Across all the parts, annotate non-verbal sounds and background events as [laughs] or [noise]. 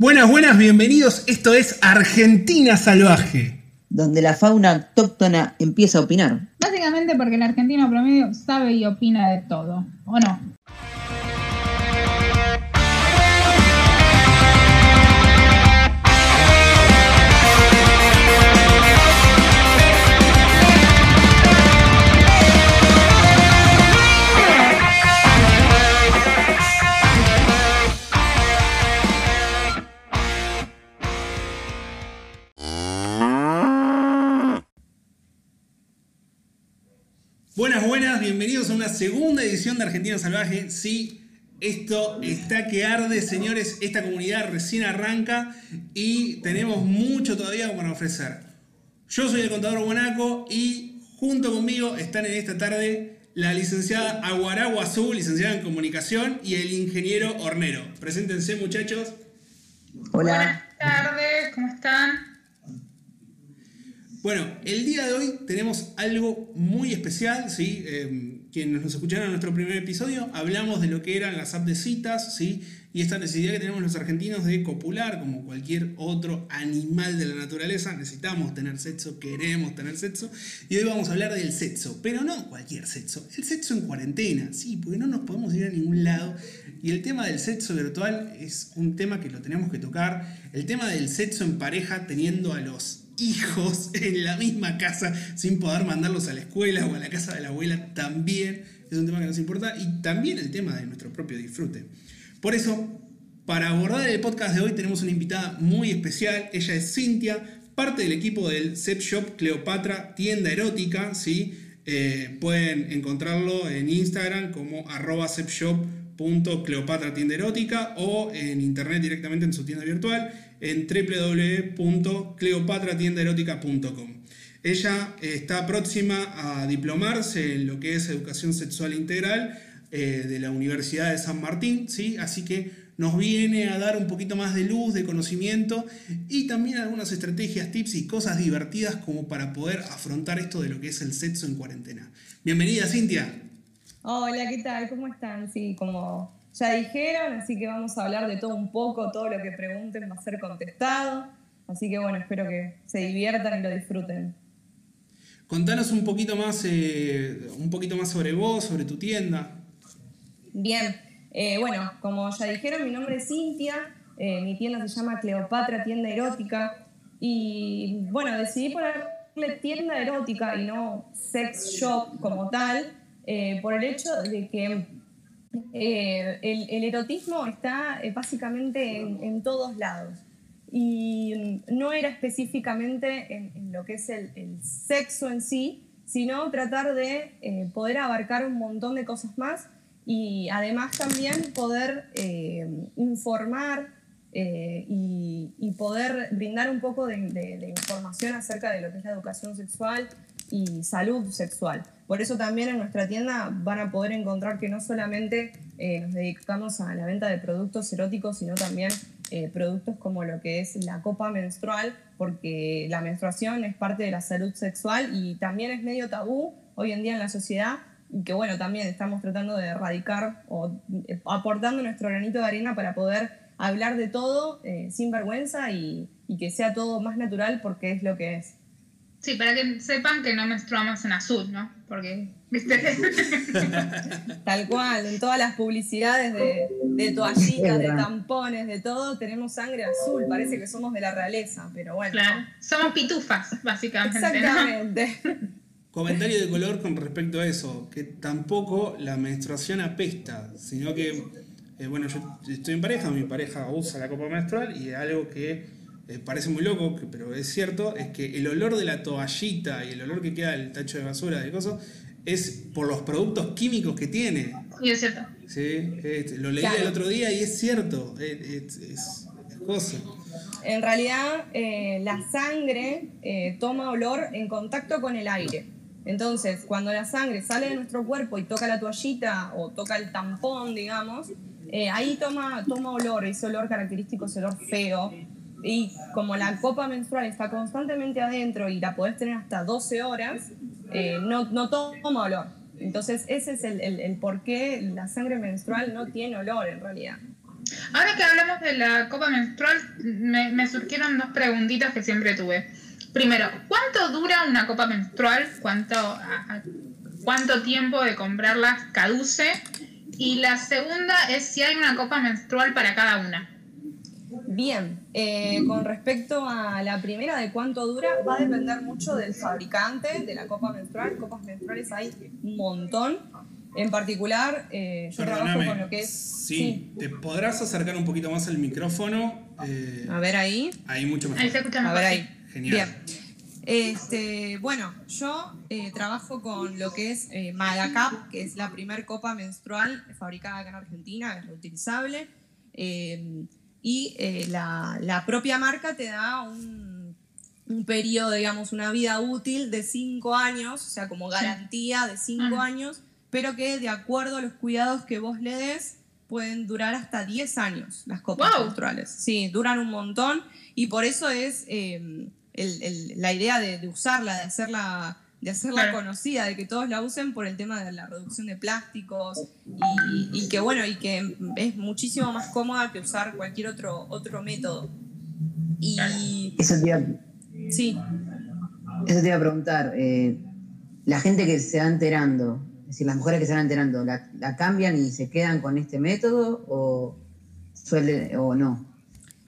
Buenas, buenas, bienvenidos. Esto es Argentina Salvaje. Donde la fauna autóctona empieza a opinar. Básicamente porque el argentino promedio sabe y opina de todo, ¿o no? Buenas, buenas, bienvenidos a una segunda edición de Argentina Salvaje. Sí, esto está que arde, señores. Esta comunidad recién arranca y tenemos mucho todavía para ofrecer. Yo soy el contador Guanaco y junto conmigo están en esta tarde la licenciada Aguaragua Azul, licenciada en comunicación, y el ingeniero Hornero. Preséntense, muchachos. Hola. Buenas tardes, ¿cómo están? Bueno, el día de hoy tenemos algo muy especial, ¿sí? Eh, quienes nos escucharon en nuestro primer episodio, hablamos de lo que eran las apps de citas, ¿sí? Y esta necesidad que tenemos los argentinos de copular, como cualquier otro animal de la naturaleza, necesitamos tener sexo, queremos tener sexo, y hoy vamos a hablar del sexo, pero no cualquier sexo, el sexo en cuarentena, sí, porque no nos podemos ir a ningún lado, y el tema del sexo virtual es un tema que lo tenemos que tocar, el tema del sexo en pareja teniendo a los hijos en la misma casa sin poder mandarlos a la escuela o a la casa de la abuela también es un tema que nos importa y también el tema de nuestro propio disfrute. Por eso, para abordar el podcast de hoy tenemos una invitada muy especial, ella es Cintia, parte del equipo del Sex Shop Cleopatra, tienda erótica, ¿sí? Eh, pueden encontrarlo en Instagram como arroba sepshop.cleopatra tienda erótica o en internet directamente en su tienda virtual en www.cleopatratiendaerótica.com. Ella está próxima a diplomarse en lo que es educación sexual integral eh, de la Universidad de San Martín, ¿sí? así que nos viene a dar un poquito más de luz, de conocimiento y también algunas estrategias, tips y cosas divertidas como para poder afrontar esto de lo que es el sexo en cuarentena. Bienvenida, Cintia. Hola, ¿qué tal? ¿Cómo están? Sí, como ya dijeron, así que vamos a hablar de todo un poco, todo lo que pregunten va a ser contestado. Así que bueno, espero que se diviertan y lo disfruten. Contanos un poquito más, eh, un poquito más sobre vos, sobre tu tienda. Bien, eh, bueno, como ya dijeron, mi nombre es Cintia, eh, mi tienda se llama Cleopatra Tienda Erótica y bueno, decidí ponerle tienda erótica y no sex shop como tal, por el hecho de que eh, el, erotismo está eh, básicamente en, todos lados. Y no era específicamente en, lo que es el, sexo en sí, sino tratar de eh, poder abarcar un montón de cosas más y además también poder informar y, poder brindar un poco de información acerca de lo que es la educación sexual y salud sexual. Por eso también en nuestra tienda van a poder encontrar que no solamente eh, nos dedicamos a la venta de productos eróticos, sino también eh, productos como lo que es la copa menstrual, porque la menstruación es parte de la salud sexual y también es medio tabú hoy en día en la sociedad y que bueno, también estamos tratando de erradicar o eh, aportando nuestro granito de arena para poder hablar de todo sin vergüenza y que sea todo más natural porque es lo que es. Sí, para que sepan que no menstruamos en azul, ¿no? Porque, ¿viste? [laughs] Tal cual, en todas las publicidades de, de toallitas, de tampones, de todo, tenemos sangre azul. Parece que somos de la realeza, pero bueno. Claro, somos pitufas, básicamente. Exactamente. [laughs] Comentario de color con respecto a eso, que tampoco la menstruación apesta, sino que, eh, bueno, yo estoy en pareja, mi pareja usa la copa menstrual y es algo que eh, parece muy loco, pero es cierto, es que el olor de la toallita y el olor que queda del tacho de basura de cosas es por los productos químicos que tiene. Y es cierto. Sí, lo leí el otro día y es cierto, es, es, cosa. En realidad, eh, la sangre eh, toma olor en contacto con el aire. Entonces, cuando la sangre sale de nuestro cuerpo y toca la toallita o toca el tampón, digamos, ahí toma, toma olor, ese olor característico, ese olor feo, y como la copa menstrual está constantemente adentro y la podés tener hasta 12 horas, eh, no, no toma olor. Entonces ese es el, el, por qué la sangre menstrual no tiene olor en realidad. Ahora que hablamos de la copa menstrual, me, me surgieron dos preguntitas que siempre tuve. Primero, ¿cuánto dura una copa menstrual? ¿Cuánto, a- a- cuánto tiempo de comprarlas caduce? Y la segunda es si hay una copa menstrual para cada una. Bien, eh, con respecto a la primera de cuánto dura, va a depender mucho del fabricante de la copa menstrual. Copas menstruales hay un montón. En particular, eh, yo trabajo Perdóname. con lo que es... Sí, ¿te podrás acercar un poquito más el micrófono? Eh, A ver ahí. ahí mucho mejor. Ahí se escucha A ver ahí. Genial. Bien. Este, bueno, yo eh, trabajo con lo que es eh, Magacap, que es la primer copa menstrual fabricada acá en Argentina, es reutilizable. eh, y eh, la, la propia marca te da un, un periodo, digamos, una vida útil de 5 años, o sea, como garantía de 5 Ah. años, pero que de acuerdo a los cuidados que vos le des, pueden durar hasta 10 años las copas Wow. menstruales. Sí, duran un montón y por eso es eh, el- el- la idea de, de usarla, de hacerla, de hacerla Claro. conocida, de que todos la usen por el tema de la reducción de plásticos y, y que bueno, y que es muchísimo más cómoda que usar cualquier otro, otro método. Y Eso te iba, sí, eso te iba a preguntar. eh, la gente que se va enterando, es decir, las mujeres que se van enterando, ¿la, la cambian y se quedan con este método o suele o no?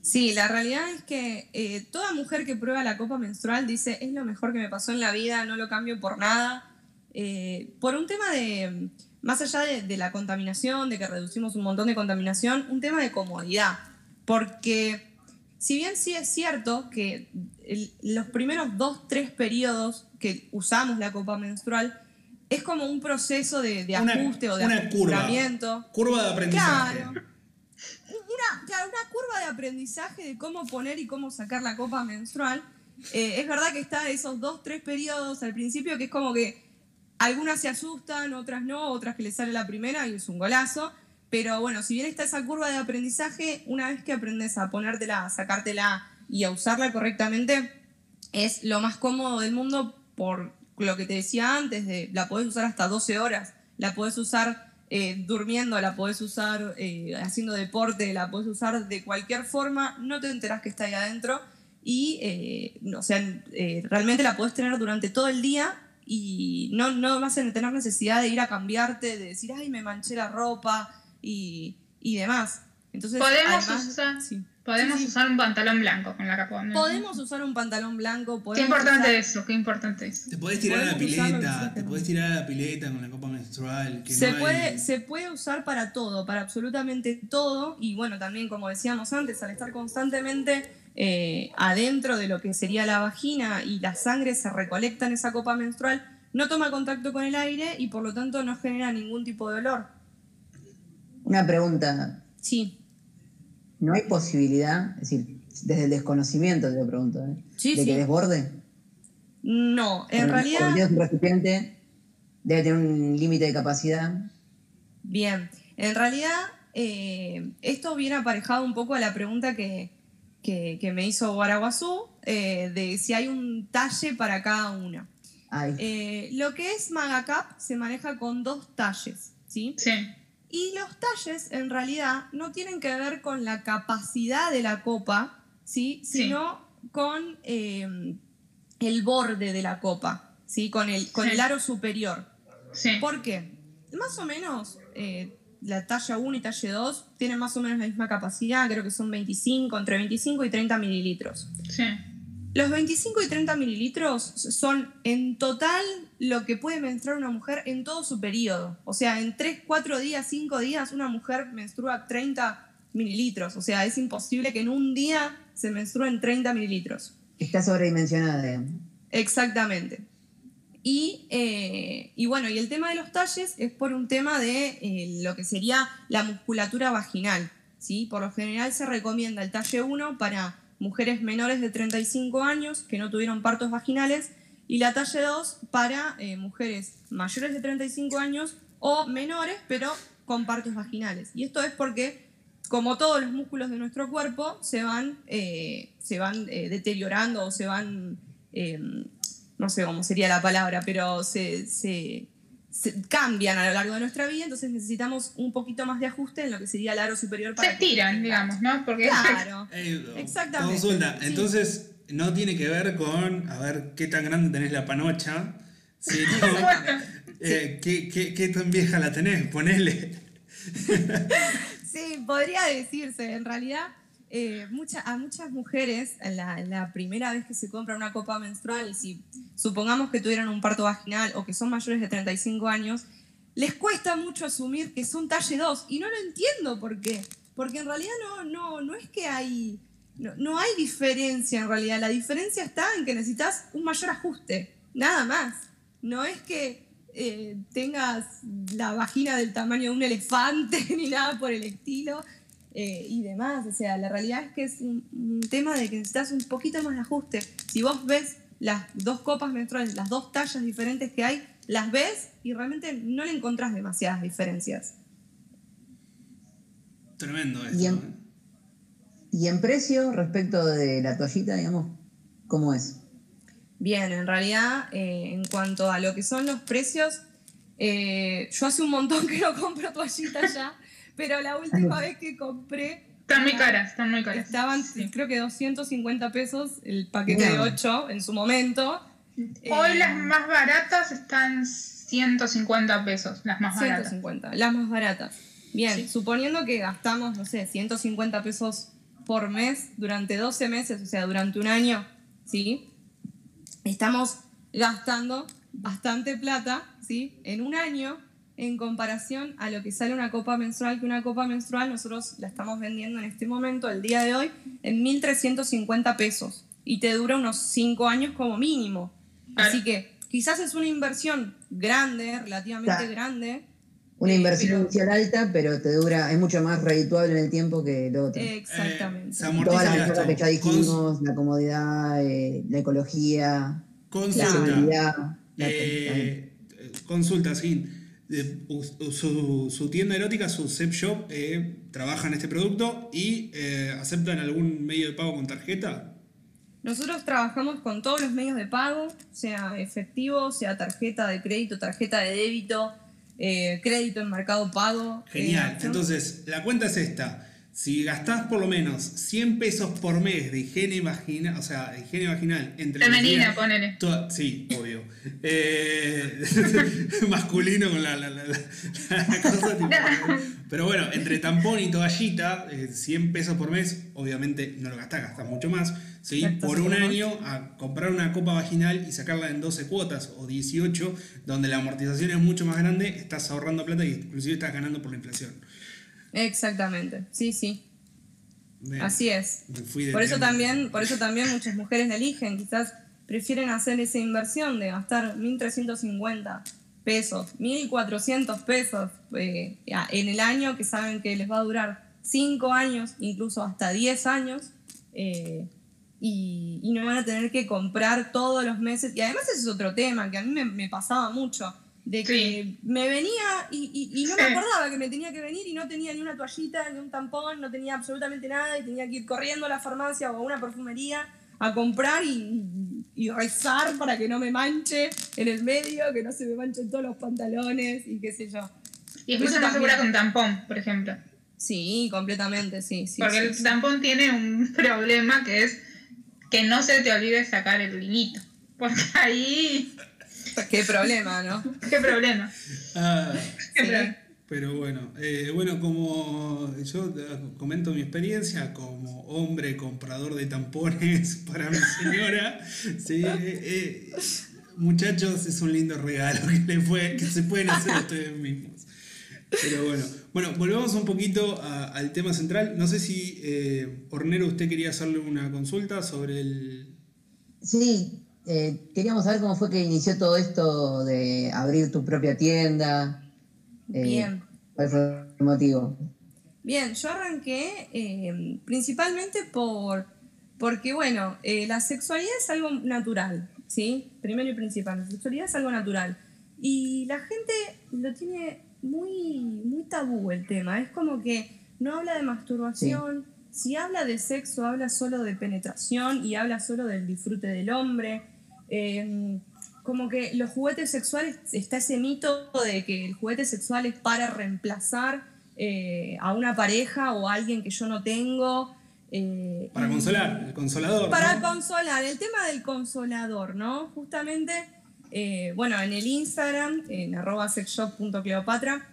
Sí, la realidad es que eh, toda mujer que prueba la copa menstrual dice es lo mejor que me pasó en la vida, no lo cambio por nada. Eh, por un tema de, más allá de, de la contaminación, de que reducimos un montón de contaminación, un tema de comodidad. Porque si bien sí es cierto que el- los primeros dos, tres periodos que usamos la copa menstrual es como un proceso de, de Una- ajuste o de una curva. Curva de aprendizaje. Claro. Una, claro, una curva de aprendizaje de cómo poner y cómo sacar la copa menstrual. Eh, es verdad que está esos dos, tres periodos al principio que es como que algunas se asustan, otras no, otras que les sale la primera y es un golazo. Pero bueno, si bien está esa curva de aprendizaje, una vez que aprendes a ponértela, a sacártela y a usarla correctamente, es lo más cómodo del mundo por lo que te decía antes, de la podés usar hasta 12 horas, la podés usar eh, durmiendo, la podés usar eh, haciendo deporte, la podés usar de cualquier forma, no te enterás que está ahí adentro y, eh, o sea, realmente la podés tener durante todo el día y no, no vas a tener necesidad de ir a cambiarte, de decir, ay, me manché la ropa y, y demás. Entonces, Podemos además- usar- sí. Podemos Sí, sí. usar un pantalón blanco con la capa. ¿no? Podemos usar un pantalón blanco. Qué importante usar- eso, qué importante eso. Te podés tirar a la pileta, te podés tirar a la pileta con la copa menstrual. Que se, no hay- puede, se puede usar para todo, para absolutamente todo. Y bueno, también como decíamos antes, al estar constantemente eh, adentro de lo que sería la vagina y la sangre se recolecta en esa copa menstrual, no toma contacto con el aire y por lo tanto no genera ningún tipo de olor. Una pregunta, Sí, ¿no hay posibilidad, es decir, desde el desconocimiento te lo pregunto, ¿eh? Sí, de sí. que desborde? no, en Cuando- realidad... tienes un recipiente, debe tener un límite de capacidad. Bien, en realidad eh, esto viene aparejado un poco a la pregunta que, que- que me hizo Guaraguazú, eh, de si hay un talle para cada una. Ay, Eh, lo que es Magacap se maneja con dos talles, ¿sí? Sí. Y los talles en realidad no tienen que ver con la capacidad de la copa, ¿sí? Sí. Sino con eh, el borde de la copa, ¿sí? Con el, con Sí. el aro superior. Sí. ¿Por qué? Más o menos eh, la talla 1 y talla 2 tienen más o menos la misma capacidad, creo que son 25, entre 25 y 30 mililitros. Sí. Los 25 y 30 mililitros son en total lo que puede menstruar una mujer en todo su periodo. O sea, en 3, 4 días, 5 días, una mujer menstrua 30 mililitros. O sea, es imposible que en un día se menstruen 30 mililitros. está sobredimensionada. Exactamente. Y, eh, y bueno, y el tema de los talles es por un tema de eh, lo que sería la musculatura vaginal. ¿sí? Por lo general se recomienda el talle 1 para mujeres menores de 35 años que no tuvieron partos vaginales y la talle 2 para eh, mujeres mayores de 35 años o menores pero con partos vaginales. Y esto es porque, como todos los músculos de nuestro cuerpo, se van, eh, se van eh, deteriorando o se van, no sé cómo sería la palabra, pero se, se- cambian a lo largo de nuestra vida, entonces necesitamos un poquito más de ajuste en lo que sería el aro superior Se para que- estiran, digamos, ¿no? Porque Claro. [laughs] Eh, Exactamente, Consulta. sí. Entonces, no tiene que ver con a ver qué tan grande tenés la panocha, sino [laughs] eh, qué, qué- qué tan vieja la tenés, ponele. [laughs] Sí, podría decirse. En realidad, eh, a muchas mujeres, la primera vez que se compra una copa menstrual, y si supongamos que tuvieron un parto vaginal o que son mayores de 35 años, les cuesta mucho asumir que son talle 2. Y no lo entiendo por qué. Porque en realidad no, no, no es que hay. No, no hay diferencia en realidad. La diferencia está en que necesitas un mayor ajuste. Nada más. No es que eh, tengas la vagina del tamaño de un elefante [laughs] ni nada por el estilo eh, y demás. O sea, la realidad es que es un, un tema de que necesitas un poquito más de ajuste. Si vos ves las dos copas menstruales, las dos tallas diferentes que hay, las ves y realmente no le encontrás demasiadas diferencias. Tremendo esto. Y en- ¿eh? Y en precio, respecto de la toallita, digamos, ¿cómo es? Bien, en realidad, eh, en cuanto a lo que son los precios, eh, yo hace un montón que no compro toallitas ya, pero la última vez que compré están muy caras, están muy caras. estaban, Sí. creo que 250 pesos el paquete de Bien. 8 en su momento. Hoy Eh, las más baratas están 150 pesos, las más baratas. 150, las más baratas. Bien, Sí. suponiendo que gastamos, no sé, 150 pesos por mes durante 12 meses, o sea, durante un año, ¿sí? Estamos gastando bastante plata, ¿sí? En un año en comparación a lo que sale una copa menstrual, que una copa menstrual nosotros la estamos vendiendo en este momento, el día de hoy, en 1.350 pesos. Y te dura unos 5 años como mínimo. Claro. Así que quizás es una inversión grande, relativamente Claro. grande. Una Eh, inversión pero- inicial alta, pero te dura, es mucho más redituable en el tiempo que lo otro. Exactamente. Eh, se Todas las ventajas que ya Cons- dijimos, la comodidad, eh, la ecología, la seguridad. la- Eh, consulta, sí. Eh, su, su tienda erótica, su Zep Shop, eh, trabaja en este producto y eh, aceptan algún medio de pago con tarjeta. Nosotros trabajamos con todos los medios de pago, sea efectivo, sea tarjeta de crédito, tarjeta de débito, eh, crédito en mercado pago. Genial. eh, Entonces, la cuenta es esta. Si gastás por lo menos 100 pesos por mes de higiene vaginal, o sea, higiene vaginal entre Femenina, ponele. Sí, obvio. Eh, [laughs] masculino con la, la- la- la- la cosa tipo- Pero bueno, entre tampón y toallita, eh, 100 pesos por mes, obviamente no lo gastás, gastás mucho más. ¿sí? Por un año a comprar una copa vaginal y sacarla en 12 cuotas o 18, donde la amortización es mucho más grande, estás ahorrando plata y inclusive estás ganando por la inflación. Exactamente, sí, sí, así es. Por eso también, por eso también muchas mujeres la eligen, quizás prefieren hacer esa inversión de gastar 1.350 pesos, 1.400 pesos eh, en el año que saben que les va a durar 5 años, incluso hasta 10 años, eh, y, y no van a tener que comprar todos los meses. Y además ese es otro tema que a mí me, me pasaba mucho, de que Sí. me venía y, y- y no me acordaba que me tenía que venir y no tenía ni una toallita, ni un tampón, no tenía absolutamente nada y tenía que ir corriendo a la farmacia o a una perfumería a comprar y, y rezar para que no me manche en el medio, que no se me manchen todos los pantalones y qué sé yo. Y mucho más segura con tampón, por ejemplo. Sí, completamente, sí. sí Porque el tampón tiene un [laughs] problema que es que no se te olvide sacar el hilito. Porque ahí, Qué problema, ¿no? [laughs] qué problema. Ah, [laughs] Qué Sí. problema. pero bueno, eh, bueno, como yo eh, comento mi experiencia como hombre comprador de tampones [laughs] para mi señora, sí, eh, eh, muchachos, es un lindo regalo que, le fue, que se pueden hacer ustedes mismos. Pero bueno, bueno, volvamos un poquito a- al tema central. No sé si, eh, Hornero, usted quería hacerle una consulta sobre el... Sí, eh, queríamos saber cómo fue que inició todo esto de abrir tu propia tienda. eh, Bien. ¿Cuál fue el motivo? Bien, yo arranqué eh, principalmente por, porque, bueno, la sexualidad es algo natural, ¿sí? Primero y principal, la sexualidad es algo natural. Y la gente lo tiene muy, muy tabú el tema. Es como que no habla de masturbación. Si habla de sexo, habla solo de penetración y habla solo del disfrute del hombre. Eh, como que los juguetes sexuales, está ese mito de que el juguete sexual es para reemplazar eh, a una pareja o a alguien que yo no tengo. eh, Para consolar, el consolador. Para ¿no? consolar, el tema del consolador, ¿no? Justamente, eh, bueno, en el Instagram, en arroba sexshop.cleopatra,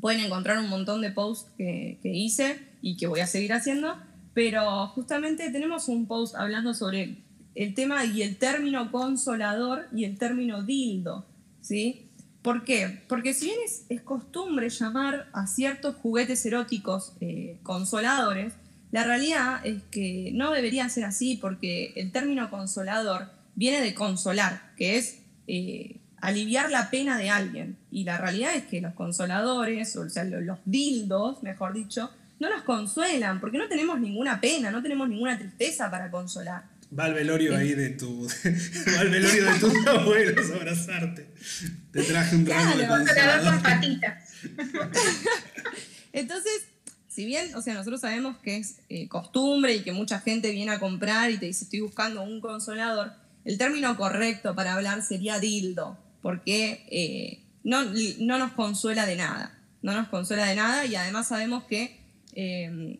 pueden encontrar un montón de posts que, que hice y que voy a seguir haciendo, pero justamente tenemos un post hablando sobre el tema y el término consolador y el término dildo, ¿sí? ¿Por qué? Porque si bien es, costumbre llamar a ciertos juguetes eróticos eh, consoladores, la realidad es que no debería ser así porque el término consolador viene de consolar, que es eh, aliviar la pena de alguien. Y la realidad es que los consoladores, o sea, lo- los dildos, mejor dicho, no nos consuelan porque no tenemos ninguna pena, no tenemos ninguna tristeza para consolar. Va al velorio ahí de tu. [laughs] va al velorio de tus abuelos a abrazarte. Te traje un ramo de Claro, Consolador con consolador. patitas. [laughs] Entonces, si bien, o sea, nosotros sabemos que es eh, costumbre y que mucha gente viene a comprar y te dice estoy buscando un consolador, el término correcto para hablar sería dildo, porque eh, no, no nos consuela de nada, no nos consuela de nada y además sabemos que eh,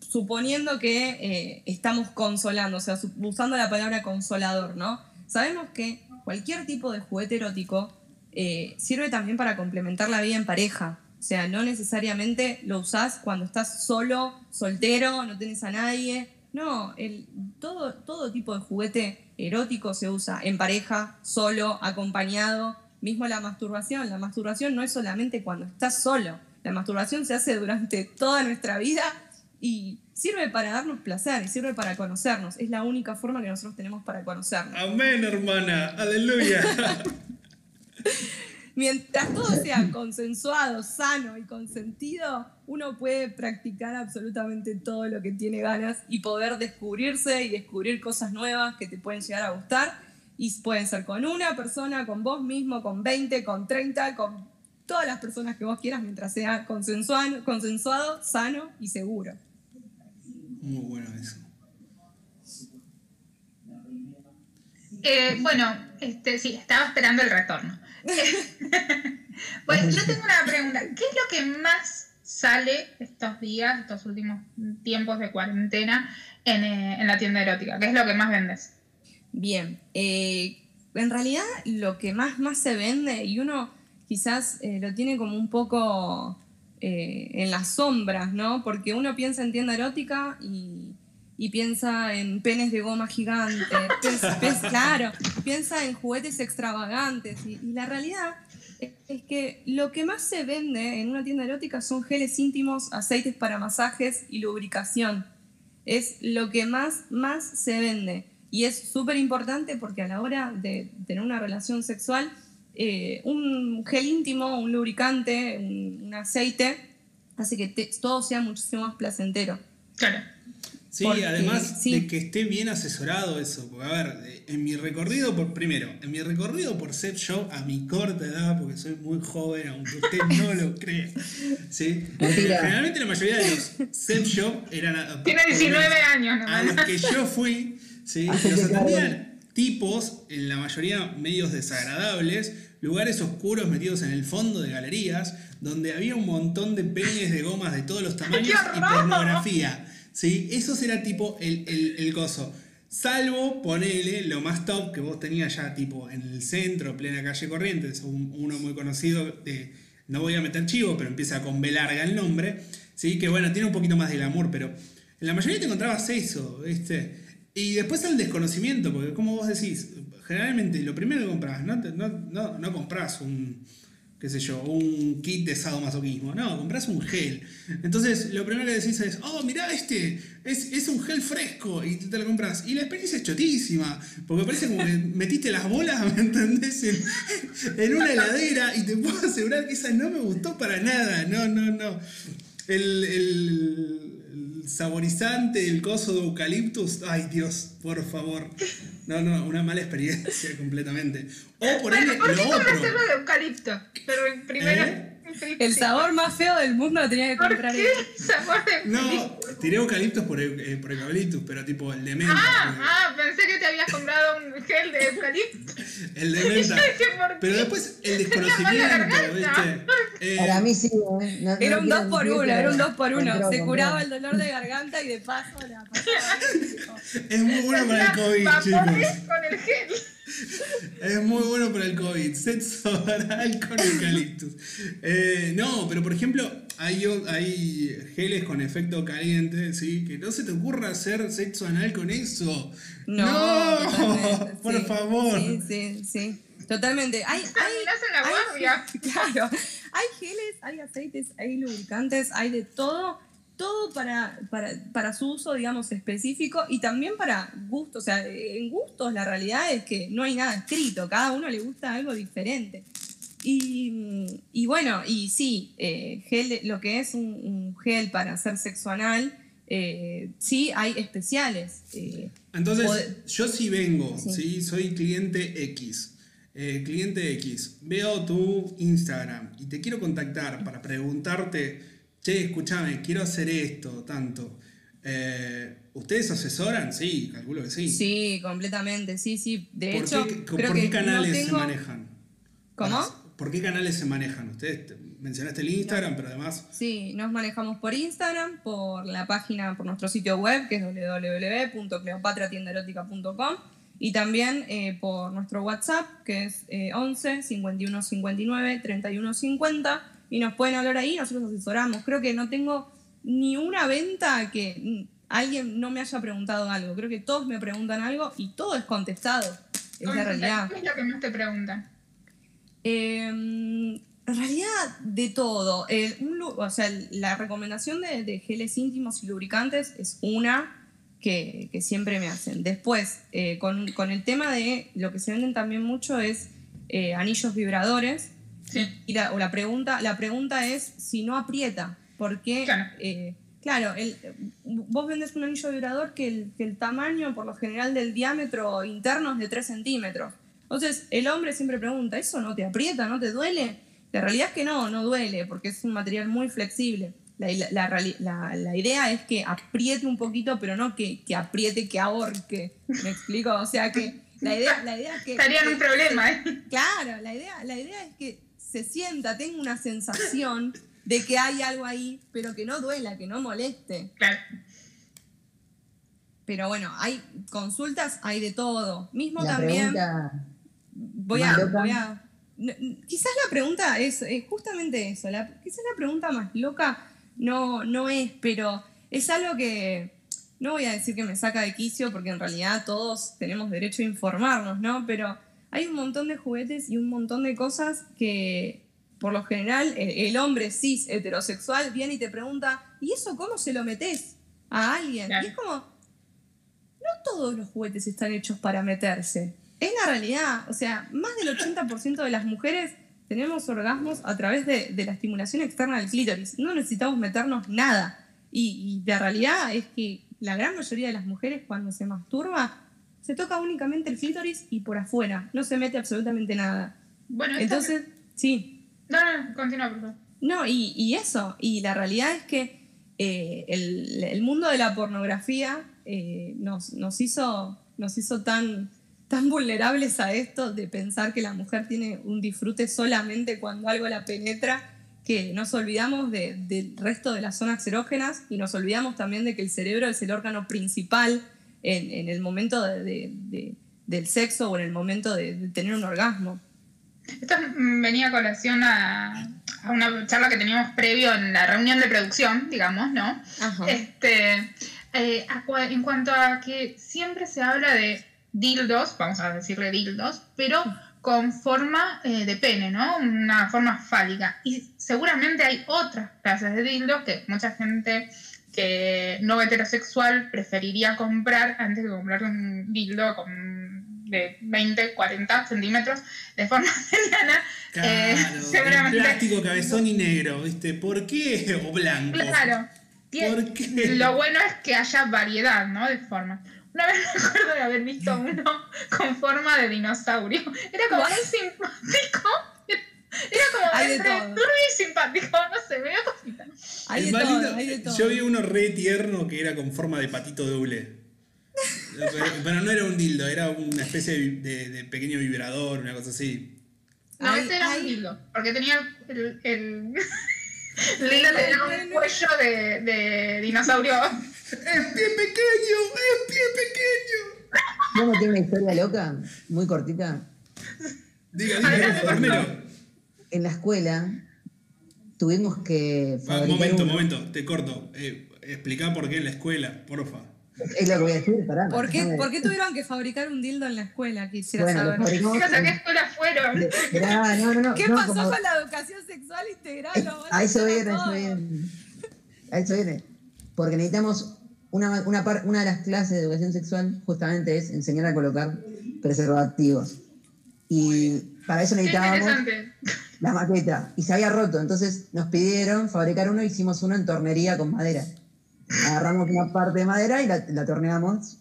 suponiendo que eh, estamos consolando, o sea, usando la palabra consolador, ¿no? Sabemos que cualquier tipo de juguete erótico eh, sirve también para complementar la vida en pareja. O sea, no necesariamente lo usás cuando estás solo, soltero, no tenés a nadie. No, todo, todo tipo de juguete erótico se usa en pareja, solo, acompañado. Mismo la masturbación. La masturbación no es solamente cuando estás solo. La masturbación se hace durante toda nuestra vida y sirve para darnos placer y sirve para conocernos. Es la única forma que nosotros tenemos para conocernos. Amén, hermana. Aleluya. [laughs] Mientras todo sea consensuado, sano y consentido, uno puede practicar absolutamente todo lo que tiene ganas y poder descubrirse y descubrir cosas nuevas que te pueden llegar a gustar. Y pueden ser con una persona, con vos mismo, con 20, con 30, con todas las personas que vos quieras, mientras sea consensuado, consensuado sano y seguro. Muy bueno eso. Eh, bueno, este, sí, estaba esperando el retorno. [laughs] bueno, yo tengo una pregunta. ¿Qué es lo que más sale estos días, estos últimos tiempos de cuarentena en, eh, en la tienda erótica? ¿Qué es lo que más vendes? Bien, eh, en realidad lo que más, más se vende, y uno quizás eh, lo tiene como un poco eh, en las sombras, ¿no? Porque uno piensa en tienda erótica y, y piensa en penes de goma gigantes, [laughs] piensa- piensa- claro, piensa en juguetes extravagantes, y, y la realidad es, es que lo que más se vende en una tienda erótica son geles íntimos, aceites para masajes y lubricación es lo que más, más se vende. Y es súper importante porque a la hora de tener una relación sexual, eh, un gel íntimo, un lubricante, un, un aceite, hace que te- todo sea muchísimo más placentero. Claro. Sí, Porque- además sí. de que esté bien asesorado eso. Porque, a ver, en mi recorrido, por primero, en mi recorrido por Sex Shop a mi corta edad, porque soy muy joven, aunque usted [laughs] no lo crea. ¿sí? Generalmente la mayoría de los Sex Shop eran. a- Tiene por lo 19 menos años A nomás. los que yo fui, ¿sí? Hace los atendían tipos, en la mayoría medios desagradables, lugares oscuros metidos en el fondo de galerías, donde había un montón de penes de gomas de todos los [laughs] tamaños y pornografía. ¿sí? Eso será tipo el, el, el gozo. Salvo, ponele, lo más top que vos tenías ya tipo en el centro, plena calle Corrientes, un- uno muy conocido, de, no voy a meter chivo, pero empieza con B larga el nombre, ¿sí? que bueno, tiene un poquito más de glamour, pero en la mayoría te encontrabas eso, ¿viste? Y después el desconocimiento, porque como vos decís, generalmente lo primero que compras, no, no, no, no compras un, qué sé yo, un kit de sadomasoquismo, no, compras un gel. Entonces lo primero que decís es, oh, mirá este, es, es un gel fresco, y te lo compras. Y la experiencia es chotísima, porque parece como que [laughs] metiste las bolas, ¿me entendés? En, en una heladera, y te puedo asegurar que esa no me gustó para nada, no, no, no. El, el- el saborizante, el coso de eucaliptus, ay Dios, por favor. No, no, una mala experiencia [laughs] completamente. O por ahí Bueno, ¿por qué lo otro. de eucalipto? Pero primero. ¿Eh? El sabor más feo del mundo lo tenía que ¿Por comprar qué él. sabor de No, tiré eucaliptus por, eh, por eucaliptus, pero tipo el de menta. Ah, ah, pensé que te habías comprado un gel de eucalipto. El de [laughs] menta. Pero después el desconocimiento, [laughs] ¿viste? [laughs] Eh, Para mí sí, ¿eh? no, era un 2 por 1 era un 2 por 1 Se curaba el dolor de garganta y de paso la Es muy bueno para el COVID, chicos. con el gel. Es muy bueno para el COVID. Sexo oral con eucaliptus. Eh, no, pero por ejemplo, hay, hay geles con efecto caliente, ¿sí? Que no se te ocurra hacer sexo anal con eso. No, por favor. Sí, sí, sí. Totalmente. Hay, hay, hay, [laughs] claro, hay geles, hay aceites, hay lubricantes, hay de todo todo para, para, su uso, digamos, específico y también para gustos. O sea, en gustos la realidad es que no hay nada escrito, cada uno le gusta algo diferente. Y, bueno, y sí, eh, gel, lo que es un, gel para hacer sexo anal, eh, sí hay especiales. Eh, Entonces, yo sí vengo, sí. soy cliente X. cliente X, veo tu Instagram y te quiero contactar para preguntarte che, escúchame, quiero hacer esto, tanto. Eh, ¿Ustedes asesoran? Sí, calculo que sí. Sí, completamente, sí, sí. De hecho, ¿por qué canales se manejan? ¿Cómo? ¿Por qué canales se manejan? Ustedes mencionaste el Instagram, pero además... Sí, nos manejamos por Instagram, por la página, por nuestro sitio web, que es www.cleopatratiendaerótica.com y también eh, por nuestro WhatsApp, que es 11 51 59 31 50 y nos pueden hablar ahí, nosotros asesoramos. Creo que no tengo ni una venta que alguien no me haya preguntado algo. Creo que todos me preguntan algo y todo es contestado. Es la realidad. ¿Qué es lo que más te preguntan? Em, en realidad, de todo. o sea, la recomendación de, geles íntimos y lubricantes es una que, siempre me hacen. Después, eh, con, el tema de lo que se venden también mucho es eh, anillos vibradores, y la, o la pregunta, la pregunta es si no aprieta, porque, claro, eh, vos vendes un anillo vibrador que el, que el tamaño, por lo general, del diámetro interno es de 3 centímetros. Entonces, el hombre siempre pregunta, ¿eso no te aprieta, no te duele? La realidad es que no, no duele, porque es un material muy flexible. La, la, la, idea es que apriete un poquito, pero no que, que, apriete, que ahorque. ¿Me explico? O sea que la idea, la idea es que. Estaría en un problema, ¿eh? Claro, la idea, la idea es que se sienta, tengo una sensación de que hay algo ahí, pero que no duela, que no moleste. Claro. Pero bueno, hay consultas, hay de todo. Mismo también. voy a, voy a, Quizás la pregunta es, justamente eso. quizás la pregunta más loca no, no es, pero es algo que no voy a decir que me saca de quicio, porque en realidad todos tenemos derecho a informarnos, ¿no? Pero hay un montón de juguetes y un montón de cosas que, por lo general, el, hombre cis heterosexual viene y te pregunta, ¿y eso cómo se lo metes a alguien? Y es como, no todos los juguetes están hechos para meterse. Es la realidad. O sea, más del 80% de las mujeres tenemos orgasmos a través de, la estimulación externa del clítoris. No necesitamos meternos nada. Y, y la realidad es que la gran mayoría de las mujeres cuando se masturba se toca únicamente el clítoris y por afuera, no se mete absolutamente nada. Bueno, entonces, sí. No, no, continúa, por favor. No, y, eso, y la realidad es que eh, el, mundo de la pornografía eh, nos, nos, hizo, nos hizo tan, tan vulnerables a esto de pensar que la mujer tiene un disfrute solamente cuando algo la penetra, que nos olvidamos del resto de las zonas erógenas y nos olvidamos también de que el cerebro es el órgano principal en, el momento del sexo o en el momento de, tener un orgasmo. Esto venía a colación a, una charla que teníamos previo en la reunión de producción, digamos, ¿no? Este, eh, en cuanto a que siempre se habla de dildos, vamos a decirle dildos, pero con forma eh, de pene, ¿no? Una forma fálica. Y seguramente hay otras clases de dildos que mucha gente que no heterosexual preferiría comprar antes de comprar un dildo con, de 20, 40 centímetros de forma [laughs] mediana. Eh, claro, plástico, cabezón y negro, ¿viste? ¿Por qué? [laughs] O blanco. Claro. ¿Por qué? Lo bueno es que haya variedad, ¿no? De formas. Una vez [laughs] me acuerdo de haber visto uno con forma de dinosaurio. Era como muy simpático era como entre turbio y simpático, no sé, me dio cosita. Hay de todo, hay de todo. Yo vi uno re tierno que era con forma de patito doble. Pero, no era un dildo, era una especie de, de- de pequeño vibrador, una cosa así. No, Ay, este era ay. un dildo. Porque tenía el. el, [laughs] dildo tenía un cuello de, de dinosaurio. ¡Es pie pequeño! ¡Es pie pequeño! ¿Cómo tiene una historia loca? Muy cortita. Diga, diga. En la escuela tuvimos que Ah, momento, un- momento, te corto. Eh, explica por qué en la escuela, porfa. Es lo que voy a decir, pará. ¿Por qué, ¿Por qué tuvieron que fabricar un dildo en la escuela? Quisiera Bueno, saber. fabricamos Chicos, ¿a qué escuela fueron? Esperá, no, no, no. ¿Qué no, pasó como- con la educación sexual integral? Es- a eso viene, a eso viene. A eso viene. Porque necesitamos una, una, par- una de las clases de educación sexual justamente es enseñar a colocar preservativos. Y para eso Qué necesitábamos interesante. La maqueta. Y se había roto. Entonces nos pidieron fabricar uno, hicimos uno en tornería con madera. Agarramos una parte de madera y la, la torneamos.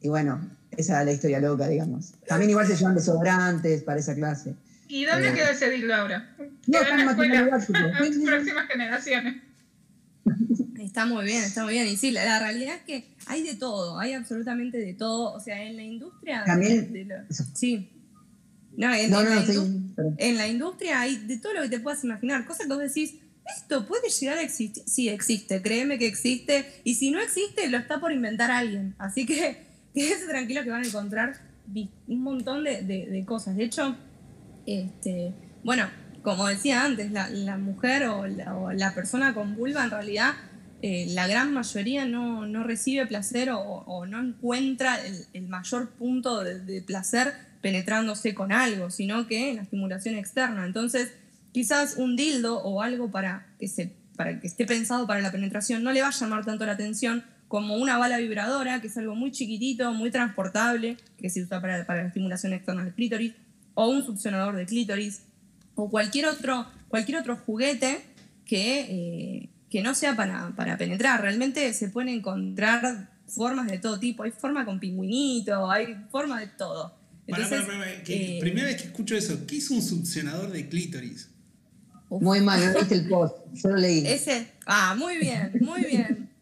Y bueno, esa era la historia loca, digamos. También igual se llevan desodorantes para esa clase. ¿Y dónde Eh. quedó ese dildo ahora? No, está en la material escuela. [laughs] Próximas generaciones. Está muy bien, está muy bien. Y sí, la, la realidad es que hay de todo, hay absolutamente de todo. O sea, en la industria. También- de- de lo- sí. No, en, No, en no, la sí, indu- pero- en la industria hay de todo lo que te puedas imaginar. Cosas que vos decís, esto puede llegar a existir. Sí, existe, créeme que existe. Y si no existe, lo está por inventar alguien. Así que [laughs] quédese tranquilo que van a encontrar un montón de, de- de cosas. De hecho, este, bueno, como decía antes, la, la mujer o la, o la persona con vulva en realidad, eh, la gran mayoría no, no recibe placer o, o no encuentra el, el mayor punto de, de placer penetrándose con algo, sino que en la estimulación externa. Entonces, quizás un dildo o algo para que, se, para que esté pensado para la penetración no le va a llamar tanto la atención como una bala vibradora, que es algo muy chiquitito, muy transportable, que se usa para, para la estimulación externa del clítoris, o un succionador de clítoris, o cualquier otro, cualquier otro juguete que, eh, que no sea para, para penetrar. Realmente se pueden encontrar formas de todo tipo. Hay forma con pingüinito, hay forma de todo. Que- eh, Primera vez que escucho eso. ¿Qué es un succionador de clítoris? uf, Muy mal, no viste el post. Yo lo leí. Ese, ah, muy bien, muy bien. [laughs]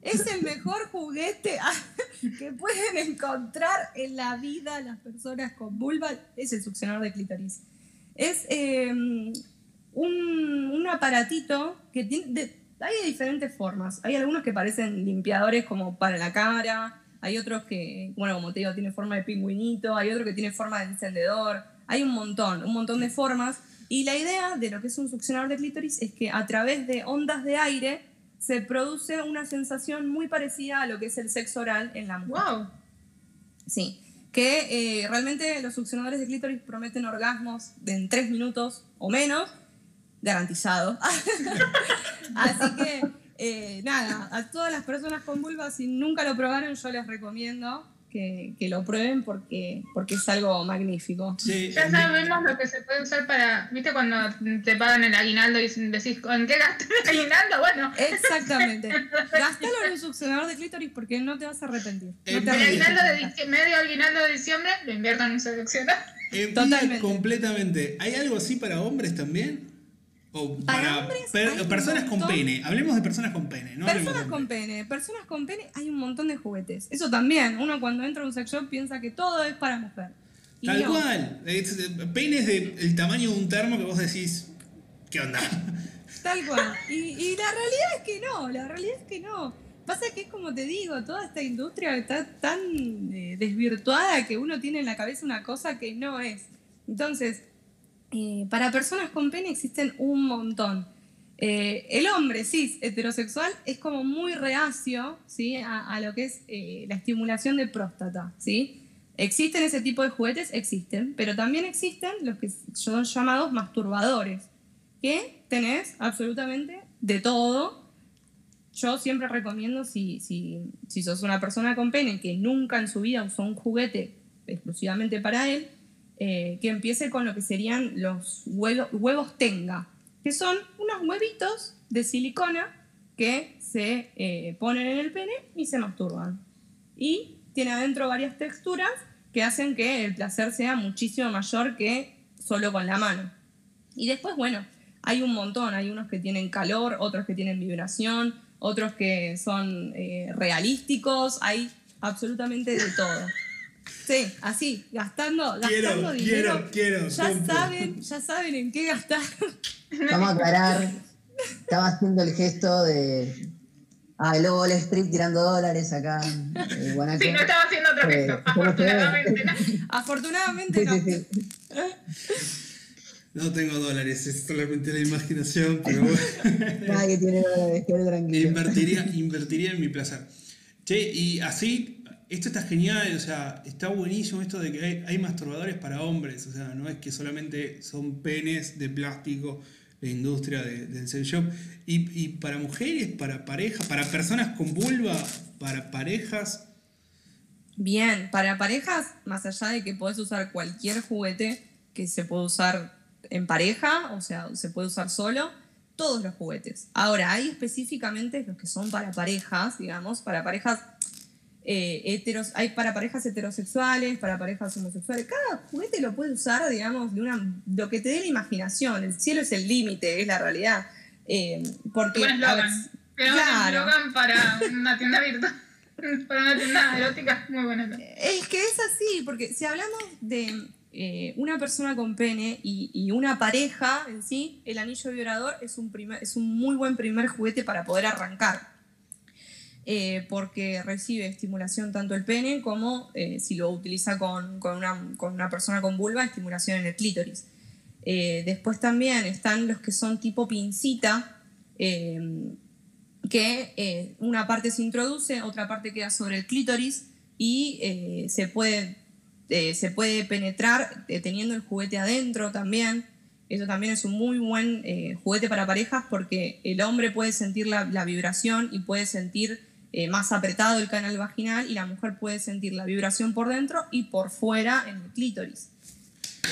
Es el mejor juguete [laughs] que pueden encontrar en la vida las personas con vulva, es el succionador de clítoris. Es eh, un, un aparatito que tiene, de- hay de diferentes formas. Hay algunos que parecen limpiadores como para la cara, hay otros que, bueno, como te digo, tiene forma de pingüinito, hay otro que tiene forma de encendedor, hay un montón, un montón de formas. Y la idea de lo que es un succionador de clítoris es que a través de ondas de aire se produce una sensación muy parecida a lo que es el sexo oral en la mujer. Wow. Sí, que eh, realmente los succionadores de clítoris prometen orgasmos en tres minutos o menos, garantizado. [laughs] Así que, eh, nada, a todas las personas con vulva, si nunca lo probaron, yo les recomiendo que, que lo prueben porque, porque es algo magnífico. Sí, Ya sabemos lo que se puede usar para. ¿Viste cuando te pagan el aguinaldo y decís, ¿en qué gasté el aguinaldo? Bueno, Exactamente. [laughs] Gastalo en un succionador de clítoris porque no te vas a arrepentir. No te el aguinaldo de medio aguinaldo de diciembre lo invierto en un seleccionador. envidia Totalmente. completamente. ¿Hay algo así para hombres también? ¿O Para para, hombres per- personas con pene? Hablemos de personas con pene, ¿no? Personas de con pene, personas con pene, hay un montón de juguetes. Eso también, uno cuando entra a un sex shop piensa que todo es para mujer. Y Tal no. cual. Es- eh, Penes del tamaño de un termo que vos decís, ¿qué onda? [laughs] Tal cual. Y, y la realidad es que no, la realidad es que no. Pasa que es como te digo, toda esta industria está tan eh, desvirtuada que uno tiene en la cabeza una cosa que no es. Entonces, eh, para personas con pene existen un montón. Eh, el hombre cis heterosexual es como muy reacio ¿sí? a, lo que es eh, la estimulación de próstata. ¿sí? ¿Existen ese tipo de juguetes? Existen, pero también existen los que son llamados masturbadores que tenés absolutamente de todo. Yo siempre recomiendo, si, si, si sos una persona con pene que nunca en su vida usó un juguete exclusivamente para él, eh, que empiece con lo que serían los huevo- huevos tenga, que son unos huevitos de silicona que se eh, ponen en el pene y se masturban. Y tiene adentro varias texturas que hacen que el placer sea muchísimo mayor que solo con la mano. Y después, bueno, hay un montón, hay unos que tienen calor, otros que tienen vibración, otros que son eh, realísticos, hay absolutamente de todo. Sí, así, gastando, Quiero, gastando dinero. quiero, quiero, Ya compro. saben, ya saben en qué gastar. Vamos a aclarar. Estaba haciendo el gesto de. Ah, el Wall Street tirando dólares acá. en Guanaco. Sí, no estaba haciendo otro Eh, gesto. ¿cómo se ve? Afortunadamente, ¿no? Afortunadamente Sí, no. sí, sí. No tengo dólares, es solamente la imaginación, pero bueno. Nadie tiene dólares, quede tranquilo. invertiría, invertiría en mi placer. Che, y así, esto está genial, o sea, está buenísimo esto de que hay, hay masturbadores para hombres, o sea, no es que solamente son penes de plástico la industria de- del sex shop. Y, y para mujeres, para parejas, para personas con vulva, para parejas, Bien, para parejas, más allá de que podés usar cualquier juguete que se puede usar en pareja, o sea, se puede usar solo, todos los juguetes. Ahora, hay específicamente los que son para parejas, digamos, para parejas eh, heteros, hay para parejas heterosexuales, para parejas homosexuales. Cada juguete lo puede usar, digamos, de una, lo que te dé la imaginación. El cielo es el límite, es la realidad. Eh, porque, ver, eslogan. Un claro. eslogan para una tienda virtual. [laughs] Para una tienda erótica. Muy bueno. Es que es así, porque si hablamos de eh, una persona con pene y, y una pareja en sí, el anillo vibrador es un, primer, es un muy buen primer juguete para poder arrancar. Eh, porque recibe estimulación tanto el pene como eh, si lo utiliza con, con una, con una persona con vulva, estimulación en el clítoris. Eh, después también están los que son tipo pincita, eh, que eh, una parte se introduce, otra parte queda sobre el clítoris y eh, se, puede, se puede penetrar teniendo el juguete adentro también. Eso también es un muy buen juguete para parejas porque el hombre puede sentir la, la vibración y puede sentir eh, más apretado el canal vaginal y la mujer puede sentir la vibración por dentro y por fuera en el clítoris.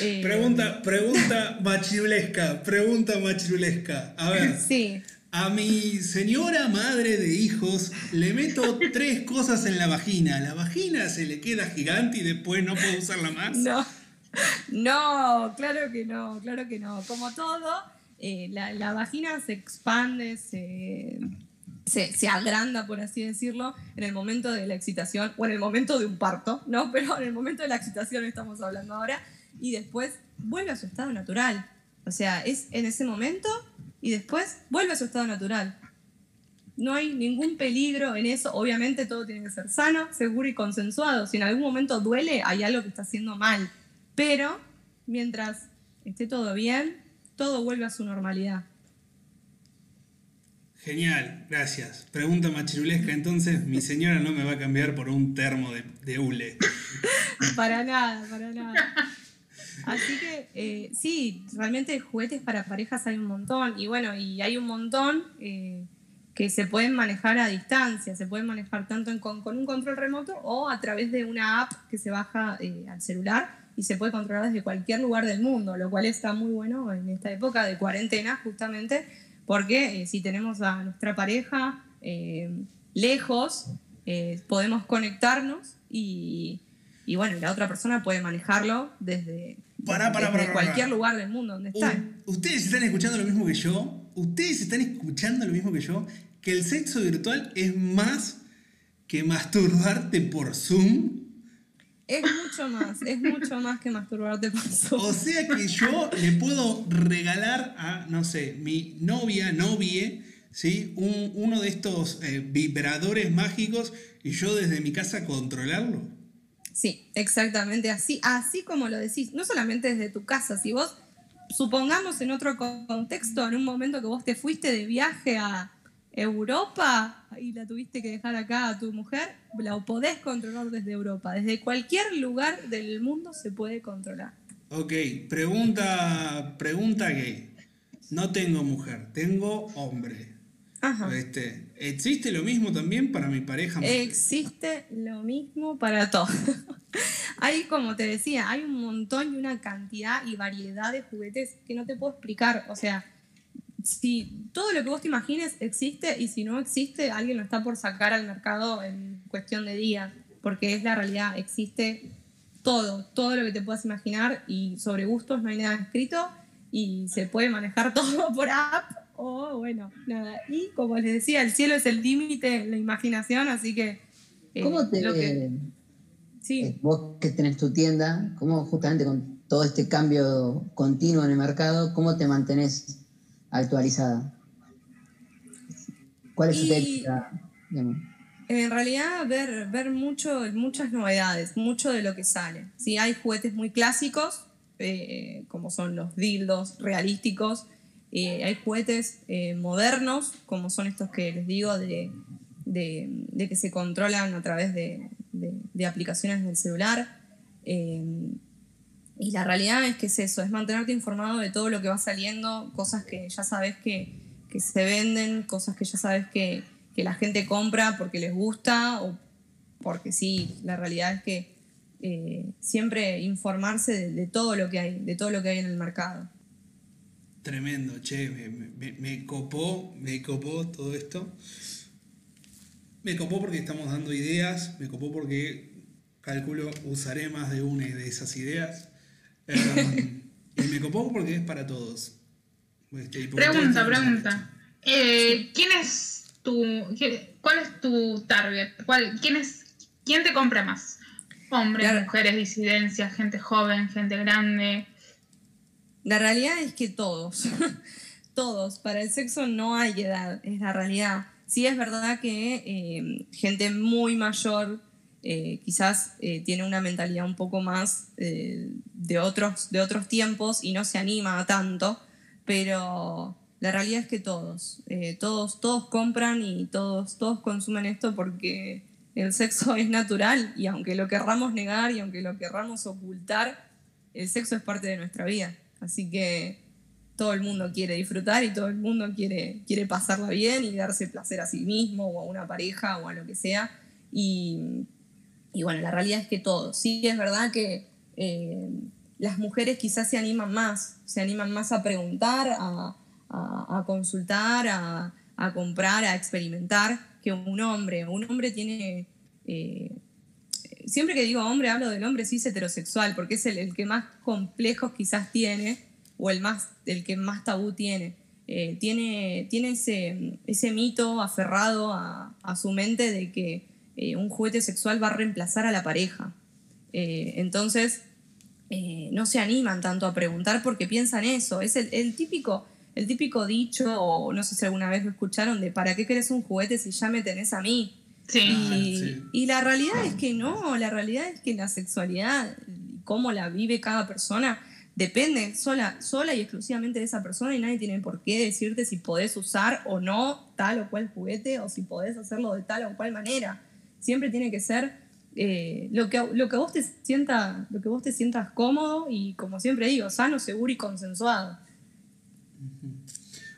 Eh, Pregunta, pregunta machirulesca, pregunta machirulesca. A ver, [laughs] Sí, a mi señora madre de hijos le meto tres cosas en la vagina. La vagina se le queda gigante y después no puedo usarla más. No, no, claro que no, claro que no. Como todo, eh, la, la vagina se expande, se, se, se agranda, por así decirlo, en el momento de la excitación o en el momento de un parto, ¿no? [laughs] Pero en el momento de la excitación estamos hablando ahora y después vuelve a su estado natural. O sea, es en ese momento y después vuelve a su estado natural. No hay ningún peligro en eso. Obviamente todo tiene que ser sano, seguro y consensuado. Si en algún momento duele, hay algo que está haciendo mal. Pero mientras esté todo bien, todo vuelve a su normalidad. Genial, gracias. Pregunta machirulesca, entonces mi señora no me va a cambiar por un termo de, de hule. [laughs] Para nada, para nada. Así que eh, sí, realmente juguetes para parejas hay un montón. Y bueno, y hay un montón eh, que se pueden manejar a distancia. Se pueden manejar tanto en- con, con un control remoto o a través de una app que se baja eh, al celular y se puede controlar desde cualquier lugar del mundo, lo cual está muy bueno en esta época de cuarentena justamente, porque eh, si tenemos a nuestra pareja eh, lejos, eh, podemos conectarnos y, y bueno, la otra persona puede manejarlo desde, Pará, pará, desde pará, cualquier lugar del mundo donde están. ¿Ustedes están escuchando lo mismo que yo? ¿Ustedes están escuchando lo mismo que yo? Que el sexo virtual es más que masturbarte por Zoom. Es mucho más, es mucho más que masturbarte por Zoom. O sea que yo le puedo regalar a, no sé, mi novia, novie, ¿sí? Un- uno de estos eh, vibradores mágicos y yo desde mi casa controlarlo. Sí, exactamente así, así como lo decís, no solamente desde tu casa, si vos, supongamos en otro co- contexto, en un momento que vos te fuiste de viaje a Europa y la tuviste que dejar acá a tu mujer, la podés controlar desde Europa, desde cualquier lugar del mundo se puede controlar. Ok, pregunta, pregunta gay. No tengo mujer, tengo hombre. Ajá. Este, ¿Existe lo mismo también para mi pareja? Existe lo mismo para todos. [laughs] hay, como te decía, hay un montón y una cantidad y variedad de juguetes que no te puedo explicar. O sea, si todo lo que vos te imagines existe y si no existe, alguien lo está por sacar al mercado en cuestión de días, porque es la realidad, existe todo, todo lo que te puedas imaginar y sobre gustos no hay nada escrito y se puede manejar [laughs] todo por app o bueno, nada. Y como les decía, el cielo es el límite, la imaginación, así que Eh, ¿Cómo te, lo que- sí. eh, vos que tenés tu tienda, cómo justamente con todo este cambio continuo en el mercado, cómo te mantenés actualizada? ¿Cuál es Y- técnica? En realidad, ver, ver mucho, muchas novedades, mucho de lo que sale. Sí, hay juguetes muy clásicos, eh, como son los dildos realísticos. eh, hay juguetes eh, modernos, como son estos que les digo, de, de- de que se controlan a través de, de- de aplicaciones del celular. Y la realidad es que es eso, es mantenerte informado de todo lo que va saliendo, cosas que ya sabes que, que se venden, cosas que ya sabes que, que la gente compra porque les gusta o porque sí, la realidad es que eh, siempre informarse de, todo lo que hay, de todo lo que hay en el mercado. Tremendo, che, me- me copó, me copó todo esto. Me copó porque estamos dando ideas, me copó porque calculo usaré más de una de esas ideas. Em, y me copó porque es para todos. Este, porque Pregunta, pregunta. Eh, ¿Quién es tu. quién- ¿Cuál es tu target? ¿Cuál, quién, es, ¿Quién te compra más? Hombres, Claro. mujeres, disidencias, gente joven, gente grande. La realidad es que todos, [laughs] todos, para el sexo no hay edad, es la realidad. Sí es verdad que eh, gente muy mayor eh, quizás eh, tiene una mentalidad un poco más eh, de, otros, de otros tiempos y no se anima tanto, pero la realidad es que todos, todos, todos compran y todos, todos consumen esto porque el sexo [laughs] es natural y aunque lo querramos negar y aunque lo querramos ocultar, el sexo es parte de nuestra vida. Así que todo el mundo quiere disfrutar y todo el mundo quiere, quiere bien y darse placer a sí mismo o a una pareja o a lo que sea. Y, y bueno, la realidad es que todos. Sí es verdad que eh, las mujeres quizás se animan más, se animan más a preguntar, a, a- consultar, a, a comprar, a experimentar, que un hombre. Un hombre tiene... eh, siempre que digo hombre hablo del hombre cis heterosexual, porque es el, el que más complejos quizás tiene, o el, más, el que más tabú tiene. Eh, tiene tiene ese, ese mito aferrado a, a su mente de que eh, un juguete sexual va a reemplazar a la pareja. Eh, entonces, eh, no se animan tanto a preguntar porque piensan eso. Es el, el típico, el típico dicho, o no sé si alguna vez lo escucharon, de ¿para qué querés un juguete si ya me tenés a mí? Sí. Ah, Y, sí. y la realidad es que no, la realidad es que la sexualidad, cómo la vive cada persona, depende sola, sola y exclusivamente de esa persona y nadie tiene por qué decirte si podés usar o no tal o cual juguete o si podés hacerlo de tal o cual manera. Siempre tiene que ser eh, lo, que, lo, que vos te sienta, lo que vos te sientas cómodo y, como siempre digo, sano, seguro y consensuado.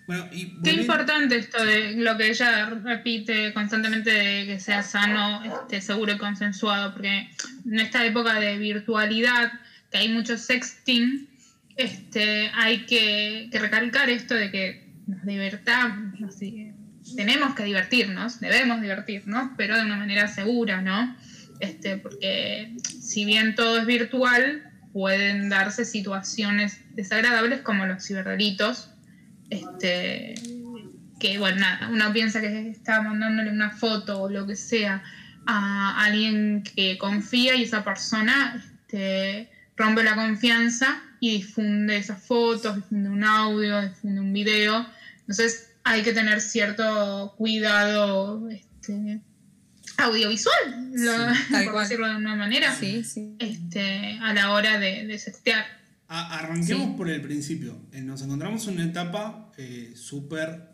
Bueno, y Qué importante esto de lo que ella repite constantemente de que sea sano, este, seguro y consensuado, porque en esta época de virtualidad, que hay mucho sexting, este, hay que, que recalcar esto de que nos divertamos, nos tenemos que divertirnos, debemos divertirnos, pero de una manera segura, ¿no? Este, porque si bien todo es virtual, pueden darse situaciones desagradables como los ciberdelitos, este, que bueno, nada, uno piensa que está mandándole una foto o lo que sea a alguien que confía y esa persona este, rompe la confianza y difunde esas fotos, difunde un audio, difunde un video. Entonces hay que tener cierto cuidado este, audiovisual, lo- [laughs] por cual. decirlo de una manera, Sí, sí. este, a la hora de, de sextear. A- arranquemos Sí. por el principio. Eh, Nos encontramos en una etapa eh, súper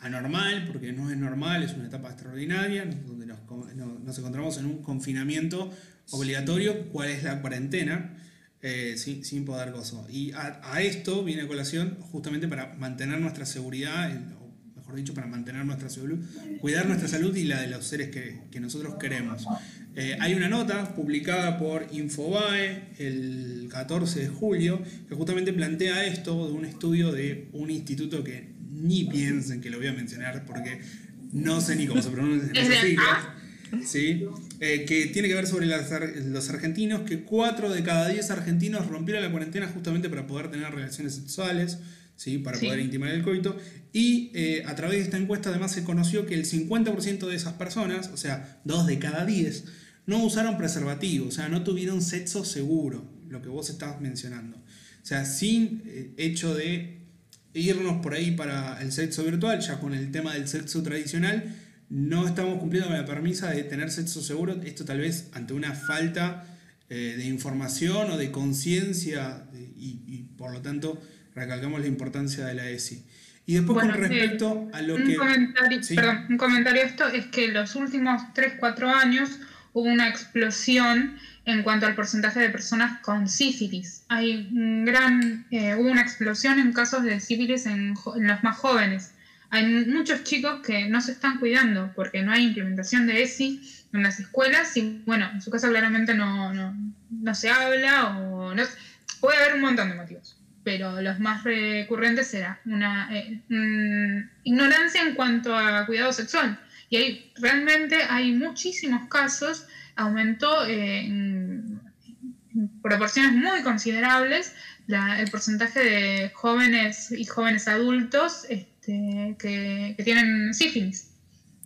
anormal, porque no es normal, es una etapa extraordinaria, donde nos, co- no- nos encontramos en un confinamiento obligatorio, cuál es la cuarentena, eh, sin, sin poder gozo. Y a, a esto viene a colación justamente para mantener nuestra seguridad, en- mejor dicho, para mantener nuestra salud, cuidar nuestra salud y la de los seres que, que nosotros queremos. Eh, hay una nota publicada por Infobae el 14 de julio que justamente plantea esto de un estudio de un instituto que ni piensen que lo voy a mencionar porque no sé ni cómo se pronuncia. ¿sí? Eh, que tiene que ver sobre las los argentinos, que 4 de cada 10 argentinos rompieron la cuarentena justamente para poder tener relaciones sexuales. ¿Sí? para Sí. poder intimar el coito. Y eh, a través de esta encuesta además se conoció que el 50% de esas personas, o sea, 2 de cada 10, no usaron preservativo, o sea, no tuvieron sexo seguro, lo que vos estabas mencionando. O sea, sin eh, hecho de irnos por ahí para el sexo virtual, ya con el tema del sexo tradicional, no estamos cumpliendo con la permisa de tener sexo seguro, esto tal vez ante una falta eh, de información o de conciencia y por lo tanto recalcamos la importancia de la ESI. Y después Bueno, con eh, respecto a lo un que... comentario, Sí. perdón, un comentario a esto es que en los últimos 3-4 años hubo una explosión en cuanto al porcentaje de personas con sífilis. Hay un gran, eh, hubo una explosión en casos de sífilis en los más jóvenes. Hay muchos chicos que no se están cuidando porque no hay implementación de ESI en las escuelas y bueno, en su casa claramente no, no, no se habla o no, puede haber un montón de motivos pero los más recurrentes era una eh, mm, ignorancia en cuanto a cuidado sexual. Y hay, realmente hay muchísimos casos, aumentó eh, en, en proporciones muy considerables la- el porcentaje de jóvenes y jóvenes adultos este, que, que tienen sífilis.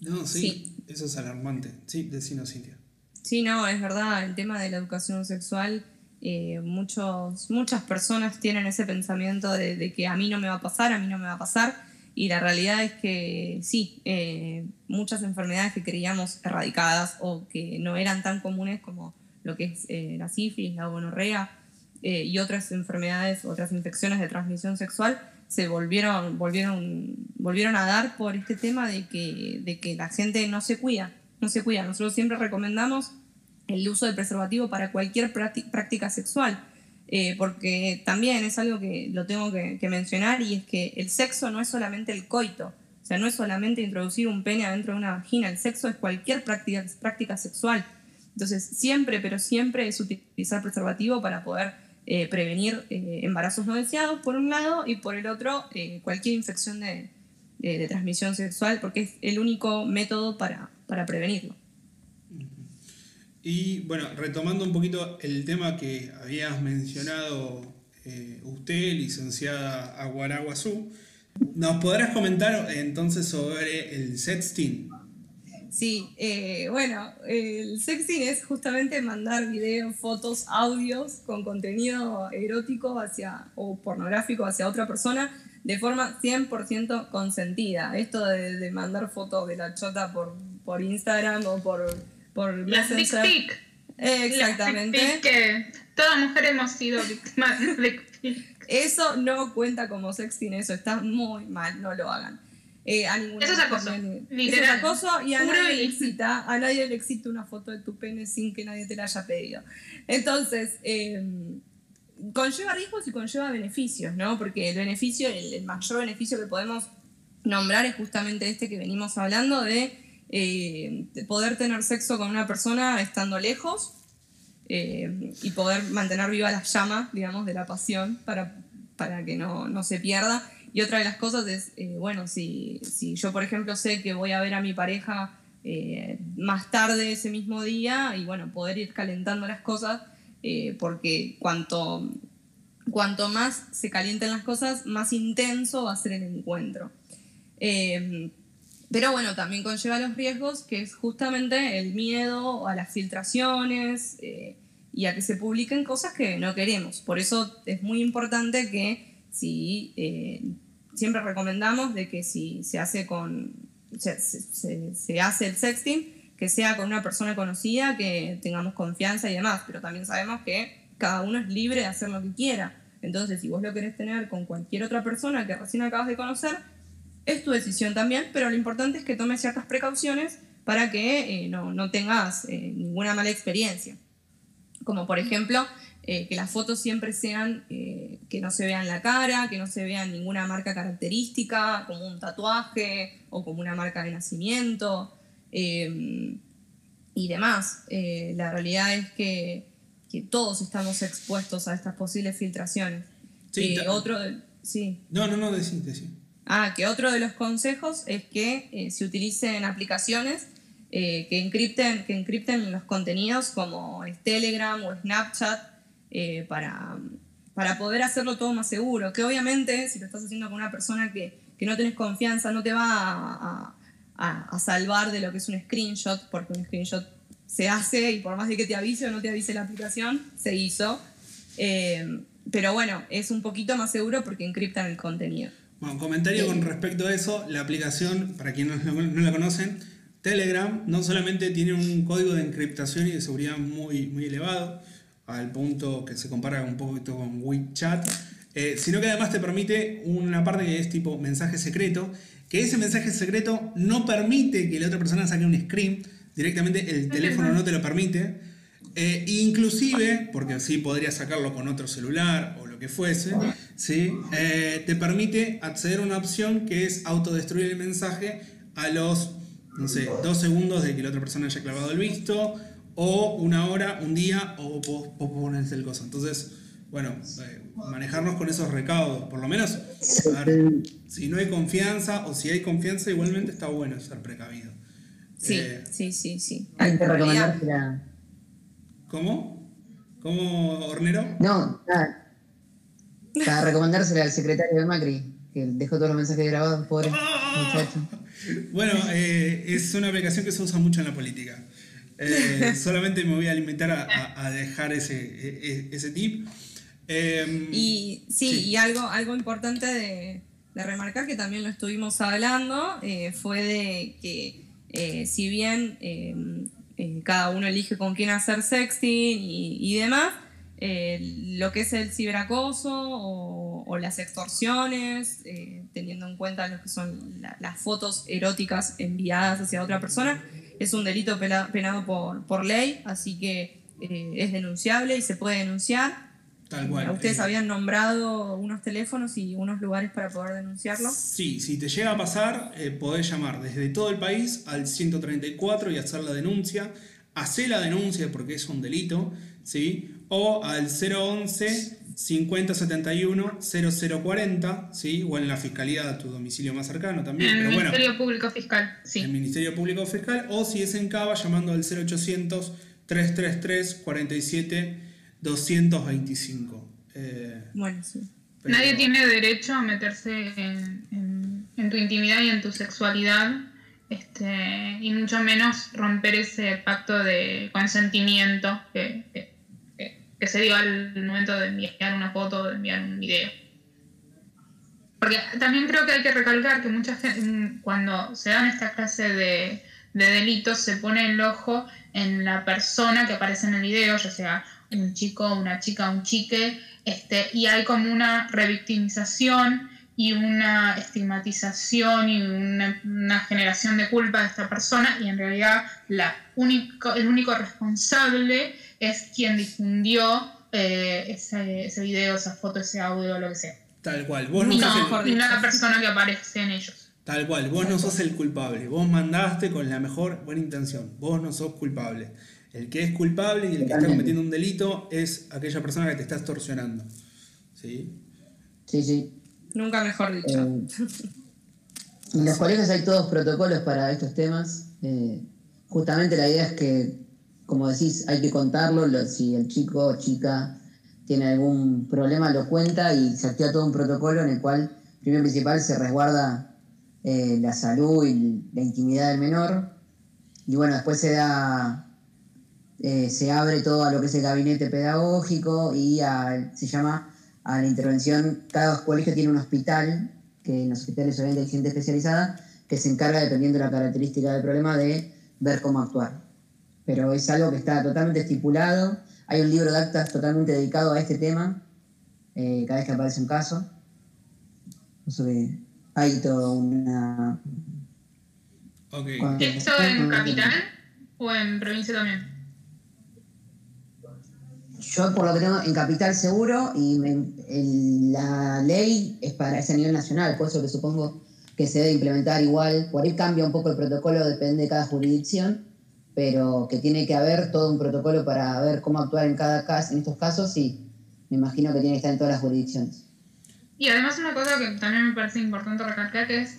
No, sí, Sí. eso es alarmante. Sí, decinos, Cintia. Sí, no, es verdad, el tema de la educación sexual, eh, muchos, muchas personas tienen ese pensamiento de, que a mí no me va a pasar, a mí no me va a pasar, y la realidad es que sí, eh, muchas enfermedades que creíamos erradicadas o que no eran tan comunes como lo que es eh, la sífilis, la gonorrea y otras enfermedades, otras infecciones de transmisión sexual, se volvieron, volvieron, volvieron a dar por este tema de que, de que la gente no se cuida, no se cuida. Nosotros siempre recomendamos el uso del preservativo para cualquier prácti- práctica sexual, eh, porque también es algo que lo tengo que, mencionar y es que el sexo no es solamente el coito, o sea, no es solamente introducir un pene adentro de una vagina, el sexo es cualquier práctica, práctica sexual. Entonces, siempre, pero siempre es utilizar preservativo para poder eh, prevenir eh, embarazos no deseados, por un lado, y por el otro, cualquier infección de, de- de transmisión sexual, porque es el único método para, para prevenirlo. Y bueno, retomando un poquito el tema que habías mencionado eh, usted, licenciada Aguaraguazú, ¿nos podrás comentar entonces sobre el sexting? Sí, eh, bueno, el sexting es justamente mandar videos, fotos, audios con contenido erótico hacia, o pornográfico hacia otra persona de forma 100% consentida. Esto de, de mandar fotos de la chota por, por Instagram o por, por Las dick. Eh, Las Exactamente. dick que toda mujer hemos sido víctimas de dick pic. Eso no cuenta como sexting, eso está muy mal, no lo hagan. Eh, a ninguna Eso es acoso, Eso es acoso y a Puro nadie le excita, a nadie le excita una foto de tu pene sin que nadie te la haya pedido. Entonces, eh, conlleva riesgos y conlleva beneficios, ¿no? Porque el beneficio, el, el mayor beneficio que podemos nombrar es justamente este que venimos hablando de, eh, de poder tener sexo con una persona estando lejos eh, y poder mantener viva la llama, digamos, de la pasión para, para que no, no se pierda. Y otra de las cosas es, eh, bueno, si, si yo, por ejemplo, sé que voy a ver a mi pareja eh, más tarde ese mismo día y, bueno, poder ir calentando las cosas, eh, porque cuanto, cuanto más se calienten las cosas, más intenso va a ser el encuentro. Eh, pero bueno, también conlleva los riesgos, que es justamente el miedo a las filtraciones eh, y a que se publiquen cosas que no queremos. Por eso es muy importante que si eh, siempre recomendamos de que si se hace con se, se- se hace el sexting, que sea con una persona conocida, que tengamos confianza y demás. Pero también sabemos que cada uno es libre de hacer lo que quiera. Entonces, si vos lo querés tener con cualquier otra persona que recién acabas de conocer, es tu decisión también, pero lo importante es que tomes ciertas precauciones para que eh, no, no tengas eh, ninguna mala experiencia. Como por ejemplo, eh, que las fotos siempre sean eh, que no se vean la cara, que no se vean ninguna marca característica, como un tatuaje o como una marca de nacimiento eh, y demás. Eh, la realidad es que, que todos estamos expuestos a estas posibles filtraciones. Sí, Eh, otro, sí. No, no, no, decí, decí. Ah, que otro de los consejos es que eh, se utilicen aplicaciones eh, que, encripten, que encripten los contenidos como es Telegram o Snapchat eh, para, para poder hacerlo todo más seguro. Que obviamente, si lo estás haciendo con una persona que, que no tenés confianza, no te va a, a, a, salvar de lo que es un screenshot, porque un screenshot se hace y por más de que te avise o no te avise la aplicación, se hizo. Eh, pero bueno, es un poquito más seguro porque encriptan el contenido. Bueno, comentario con respecto a eso, la aplicación, para quienes no, no, la conocen, Telegram no solamente tiene un código de encriptación y de seguridad muy, muy elevado, al punto que se compara un poquito con WeChat, eh, sino que además te permite una parte que es tipo mensaje secreto, que ese mensaje secreto no permite que la otra persona saque un screen, directamente el teléfono no te lo permite, eh, inclusive, porque así podrías sacarlo con otro celular que fuese, ¿sí? Eh, te permite acceder a una opción que es autodestruir el mensaje a los, no sé, dos segundos de que la otra persona haya clavado el visto, o una hora, un día, o vos, vos pones el coso. Entonces, bueno, eh, manejarnos con esos recaudos, por lo menos, a ver, si no hay confianza o si hay confianza, igualmente está bueno ser precavido. Sí, eh, sí, sí, sí. Hay que recomendársela. ¿Cómo? ¿Cómo, Hornero? No, nada. Para recomendársela al secretario de Macri, que dejó todos los mensajes grabados, pobre muchacho. Bueno, eh, es una aplicación que se usa mucho en la política. Eh, [laughs] solamente me voy a limitar a, a, a dejar ese, e, ese tip. Eh, Y sí, Sí. y algo, algo importante de, de remarcar que también lo estuvimos hablando eh, fue de que eh, si bien eh, eh, cada uno elige con quién hacer sexting y, y demás, eh, lo que es el ciberacoso o, o las extorsiones, eh, teniendo en cuenta lo que son la- las fotos eróticas enviadas hacia otra persona, es un delito penado por, por ley, así que eh, es denunciable y se puede denunciar. tal cual. ¿Ustedes Eh, habían nombrado unos teléfonos y unos lugares para poder denunciarlo? Sí, si te llega a pasar, eh, podés llamar desde todo el país al 134 y hacer la denuncia. Hacé la denuncia porque es un delito, ¿sí? O al 011 5071 0040, ¿sí? O en la fiscalía a tu domicilio más cercano también. En el Pero bueno, Ministerio Público Fiscal, sí. el Ministerio Público Fiscal. O si es en Cava, llamando al 0800 333 47 225. Eh, Bueno, sí. pero- Nadie tiene derecho a meterse en, en- en tu intimidad y en tu sexualidad, este, y mucho menos romper ese pacto de consentimiento que, que- que- se dio al momento de enviar una foto de enviar un video. Porque también creo que hay que recalcar que mucha gente, cuando se dan esta clase de, de delitos, se pone el ojo en la persona que aparece en el video, ya sea un chico, una chica, un chique, este, y hay como una revictimización y una estigmatización y una, una generación de culpa de esta persona, y en realidad la único, el único responsable es quien difundió eh, ese, ese video, esa foto, ese audio, lo que sea. Tal cual. Vos no, Y sos el- no, y no la persona que aparece en ellos. Tal cual, vos no sos el culpable, vos mandaste con la mejor buena intención, vos no sos culpable. El que es culpable y el que está cometiendo un delito es aquella persona que te está extorsionando. ¿Sí? Sí, sí. Nunca mejor dicho. Eh, en los colegios hay todos protocolos para estos temas. Eh, justamente la idea es que, como decís, hay que contarlo. lo- si el chico o chica tiene algún problema, lo cuenta y se activa todo un protocolo en el cual, primero principal, se resguarda eh, la salud y la intimidad del menor. Y bueno, después se da. eh, se abre todo a lo que es el gabinete pedagógico y a- se llama a la intervención. Cada colegio tiene un hospital, que en los hospitales obviamente hay gente especializada, que se encarga, dependiendo de la característica del problema, de ver cómo actuar. Pero es algo que está totalmente estipulado. Hay un libro de actas totalmente dedicado a este tema, eh, cada vez que aparece un caso. Eso que hay toda una... Ok. ¿Esto en capital o en provincia también? Yo por lo que tengo en capital seguro y me- el- la ley es para ese nivel nacional, por eso que supongo que se debe implementar igual. Por ahí cambia un poco el protocolo, depende de cada jurisdicción, pero que tiene que haber todo un protocolo para ver cómo actuar en cada caso, en estos casos y me imagino que tiene que estar en todas las jurisdicciones. Y además una cosa que también me parece importante recalcar que es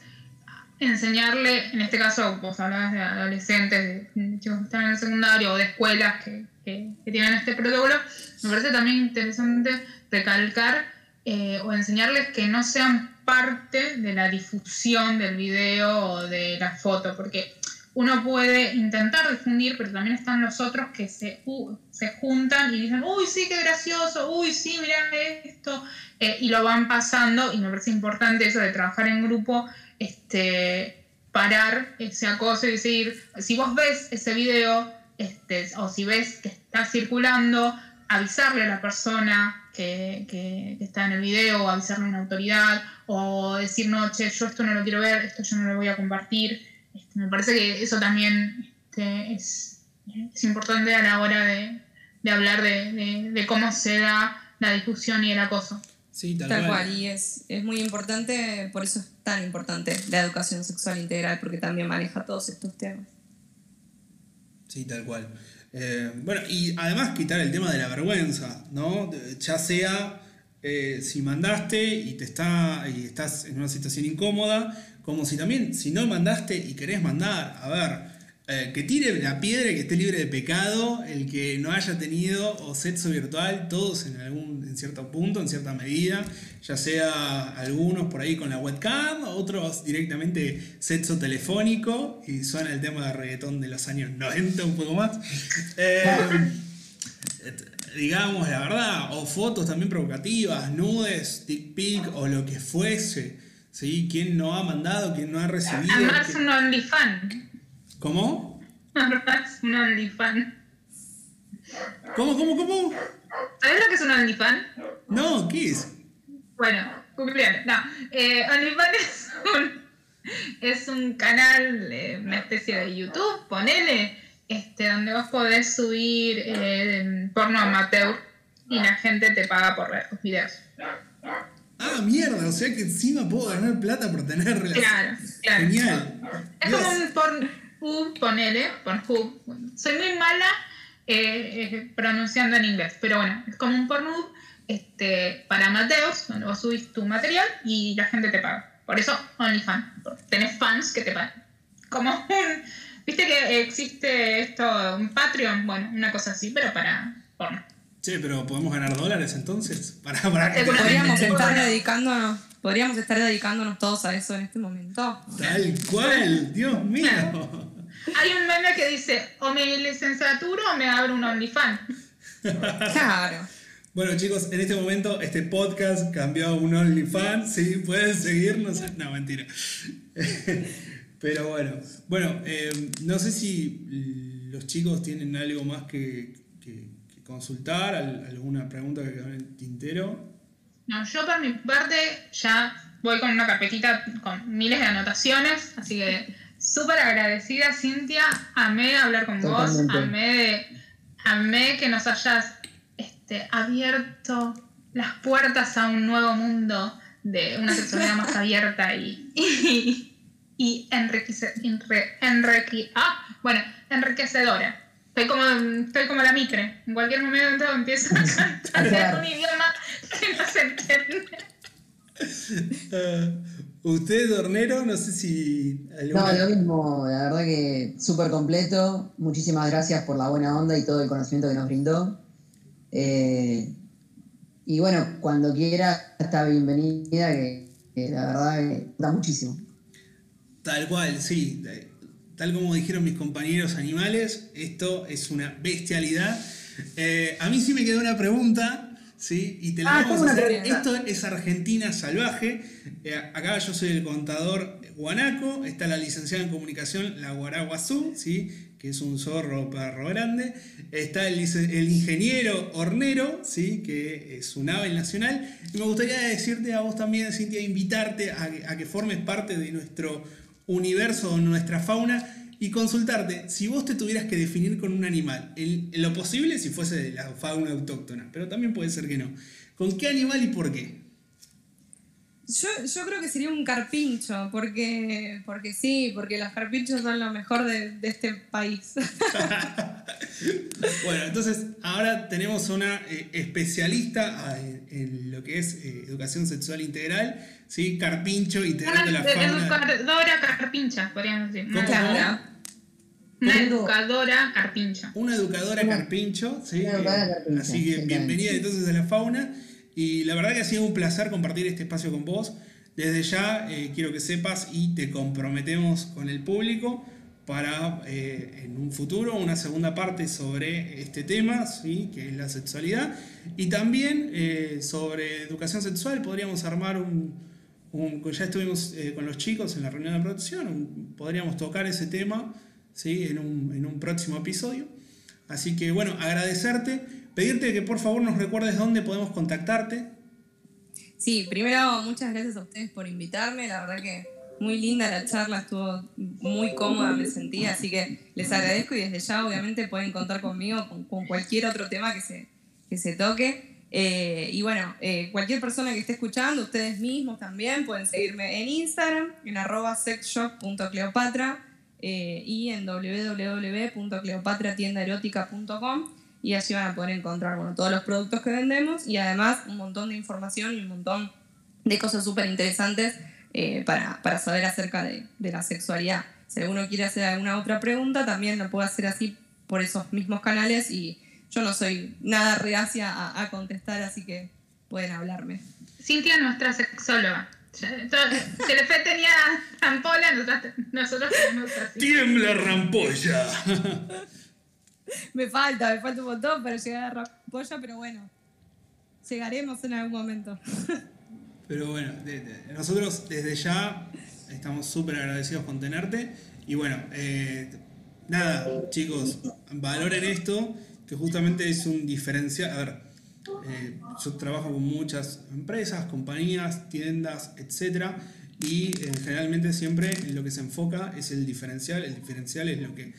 enseñarle, en este caso vos hablabas de adolescentes, de chicos que están en el secundario o de escuelas que, que, que tienen este protocolo, me parece también interesante recalcar eh, o enseñarles que no sean parte de la difusión del video o de la foto, porque uno puede intentar difundir, pero también están los otros que se, se juntan y dicen, uy, sí, qué gracioso, uy, sí, mira esto, eh, y lo van pasando, y me parece importante eso de trabajar en grupo, este, parar ese acoso y decir, si vos ves ese video, este, o si ves que está circulando, avisarle a la persona que, que, está en el video, o avisarle a una autoridad, o decir, no, che, yo esto no lo quiero ver, esto yo no lo voy a compartir. Este, me parece que eso también este, es, es, importante a la hora de, de hablar de, de, de, cómo se da la discusión y el acoso. Sí, tal, tal cual. y es, es muy importante, por eso es tan importante la educación sexual integral, porque también maneja todos estos temas. Sí, tal cual. Eh, bueno, y además quitar el tema de la vergüenza, ¿no? Ya sea eh, si mandaste y te está y estás en una situación incómoda, como si también, si no mandaste y querés mandar, a ver, eh, que tire la piedra y que esté libre de pecado, el que no haya tenido o sexo virtual, todos en algún, en cierto punto, en cierta medida, ya sea algunos por ahí con la webcam, otros directamente sexo telefónico, y suena el tema de reggaetón de los años 90 un poco más. [laughs] Eh, digamos la verdad, o fotos también provocativas, nudes, dick pic o lo que fuese. ¿sí? ¿Quién no ha mandado? ¿Quién no ha recibido? Además, un OnlyFans. ¿Cómo? Además, un OnlyFans. ¿Cómo, cómo, cómo? ¿Sabes lo que es un OnlyFans? No, ¿qué es? Bueno, googlealo. No, eh, OnlyFans es un, es un canal, eh, una especie de YouTube, ponele, este, donde vos podés subir eh, porno amateur y la gente te paga por ver tus videos. Ah, mierda, o sea que encima puedo ganar plata por tener relaciones. Claro, claro. Genial. Es Dios. como un Pornhub, ponele, Pornhub. Soy muy mala eh, eh, pronunciando en inglés, pero bueno, es como un Pornhub este, para amateurs, donde vos subís tu material y la gente te paga. Por eso OnlyFans, tenés fans que te pagan. Como un... ¿Viste que existe esto, un Patreon? Bueno, una cosa así, pero para porno. Che, pero ¿podemos ganar dólares entonces? [laughs] Para, para que Podríamos Sí. estar dedicándonos, podríamos estar dedicándonos todos a eso en este momento. Tal cual, Dios mío. Hay un meme que dice, o me licenciatura o me abro un OnlyFans. [laughs] Claro. Bueno chicos, en este momento este podcast cambió a un OnlyFans, sí, pueden seguirnos. No, mentira. [laughs] Pero bueno, bueno, eh, no sé si los chicos tienen algo más que, que- que consultar, al- alguna pregunta que quedó en el tintero. No, yo por mi parte ya voy con una carpetita con miles de anotaciones, así que súper agradecida, Cintia. Amé hablar con Totalmente. vos, amé, de- amé que nos hayas este, abierto las puertas a un nuevo mundo de una [laughs] sexualidad más abierta y, y, y enriquece- enre- enrique- ah, bueno, enriquecedora. Estoy como, estoy como la micre. En cualquier momento empiezo a [laughs] cantar en un idioma que no se entiende. Eh, usted, Dornero, no sé si... No, lo mismo, la verdad que súper completo. Muchísimas gracias por la buena onda y todo el conocimiento que nos brindó. Eh, y bueno, cuando quiera, está bienvenida, que, que la verdad que da muchísimo. Tal cual, sí. Tal como dijeron mis compañeros animales, esto es una bestialidad. Eh, a mí sí me quedó una pregunta, ¿sí? Y te la Ah, vamos a hacer. Esto es Argentina salvaje. Eh, acá yo soy el contador guanaco. Está la licenciada en comunicación, la Guaraguazú, ¿sí? Que es un zorro perro grande. Está el, ingeniero hornero, ¿sí? Que es un ave nacional. Y me gustaría decirte a vos también, Cintia, invitarte a, a que formes parte de nuestro universo, nuestra fauna, y consultarte si vos te tuvieras que definir con un animal, en lo posible si fuese de la fauna autóctona, pero también puede ser que no. ¿Con qué animal y por qué? Yo, yo creo que sería un carpincho, porque, porque sí, porque los carpinchos son lo mejor de, de este país. [laughs] Bueno, entonces ahora tenemos una eh, especialista ah, en, en lo que es eh, educación sexual integral, ¿sí? Carpincho, integrante de Una la fauna. educadora carpincha, podríamos decir. ¿Cómo? Una, Claro. Una Tengo- educadora carpincho. Una educadora carpincho, ¿sí? una educadora Eh, carpincho, Así que bienvenida entonces a la fauna. Y la verdad que ha sido un placer compartir este espacio con vos. Desde ya eh, quiero que sepas y te comprometemos con el público para eh, en un futuro una segunda parte sobre este tema, ¿sí? que es la sexualidad. Y también eh, sobre educación sexual podríamos armar un, un- ya estuvimos eh, con los chicos en la reunión de producción, un- podríamos tocar ese tema ¿sí? en, un, en un próximo episodio. Así que bueno, agradecerte, pedirte que por favor nos recuerdes dónde podemos contactarte. Sí, primero muchas gracias a ustedes por invitarme, la verdad que muy linda la charla, estuvo muy cómoda, me sentí, así que les agradezco y desde ya obviamente pueden contar conmigo con, cualquier otro tema que se, que se toque. Eh, y bueno, eh, cualquier persona que esté escuchando, ustedes mismos también pueden seguirme en Instagram, en arroba sexshop.cleopatra eh, y en www.cleopatratiendaerótica.com y allí van a poder encontrar bueno, todos los productos que vendemos y además un montón de información y un montón de cosas súper interesantes eh, para, para saber acerca de, de la sexualidad. Si alguno quiere hacer alguna otra pregunta, también lo puede hacer así por esos mismos canales y yo no soy nada reacia a, a contestar, así que pueden hablarme. Cintia, nuestra sexóloga. Entonces, Telefe tenía rampola, nosotros, nosotros tenemos así. ¡Tiembla rampolla! [laughs] Me falta, me falta un montón para llegar a Rampolla, pero bueno, llegaremos en algún momento. [laughs] Pero bueno, nosotros desde ya estamos súper agradecidos con tenerte. Y bueno, eh, nada, chicos, valoren esto, que justamente es un diferencial. A ver, eh, yo trabajo con muchas empresas, compañías, tiendas, etcétera, y eh, generalmente siempre lo que se enfoca es el diferencial. El diferencial es lo que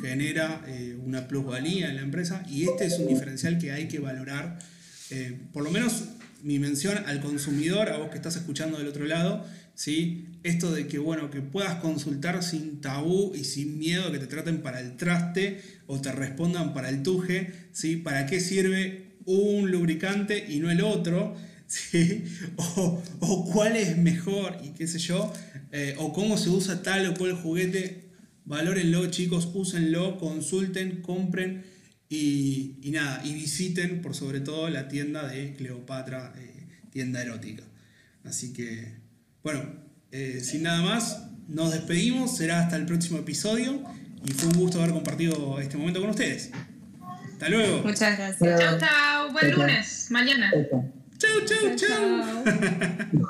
genera eh, una plusvalía en la empresa, y este es un diferencial que hay que valorar. eh, por lo menos mi mención al consumidor, a vos que estás escuchando del otro lado, ¿sí? esto de que, bueno, que puedas consultar sin tabú y sin miedo que te traten para el traste o te respondan para el tuje, ¿sí? ¿para qué sirve un lubricante y no el otro? [laughs] ¿sí? O, o cuál es mejor y qué sé yo, eh, o cómo se usa tal o cual juguete, valórenlo chicos, úsenlo, consulten, compren y, y nada, y visiten por sobre todo la tienda de Cleopatra, eh, tienda erótica. Así que, bueno, eh, sin nada más, nos despedimos, será hasta el próximo episodio y fue un gusto haber compartido este momento con ustedes. Hasta luego. Muchas gracias. Chao, chao. Buen Chao, chao. lunes. Mañana. Chau, chau. Chao. [laughs]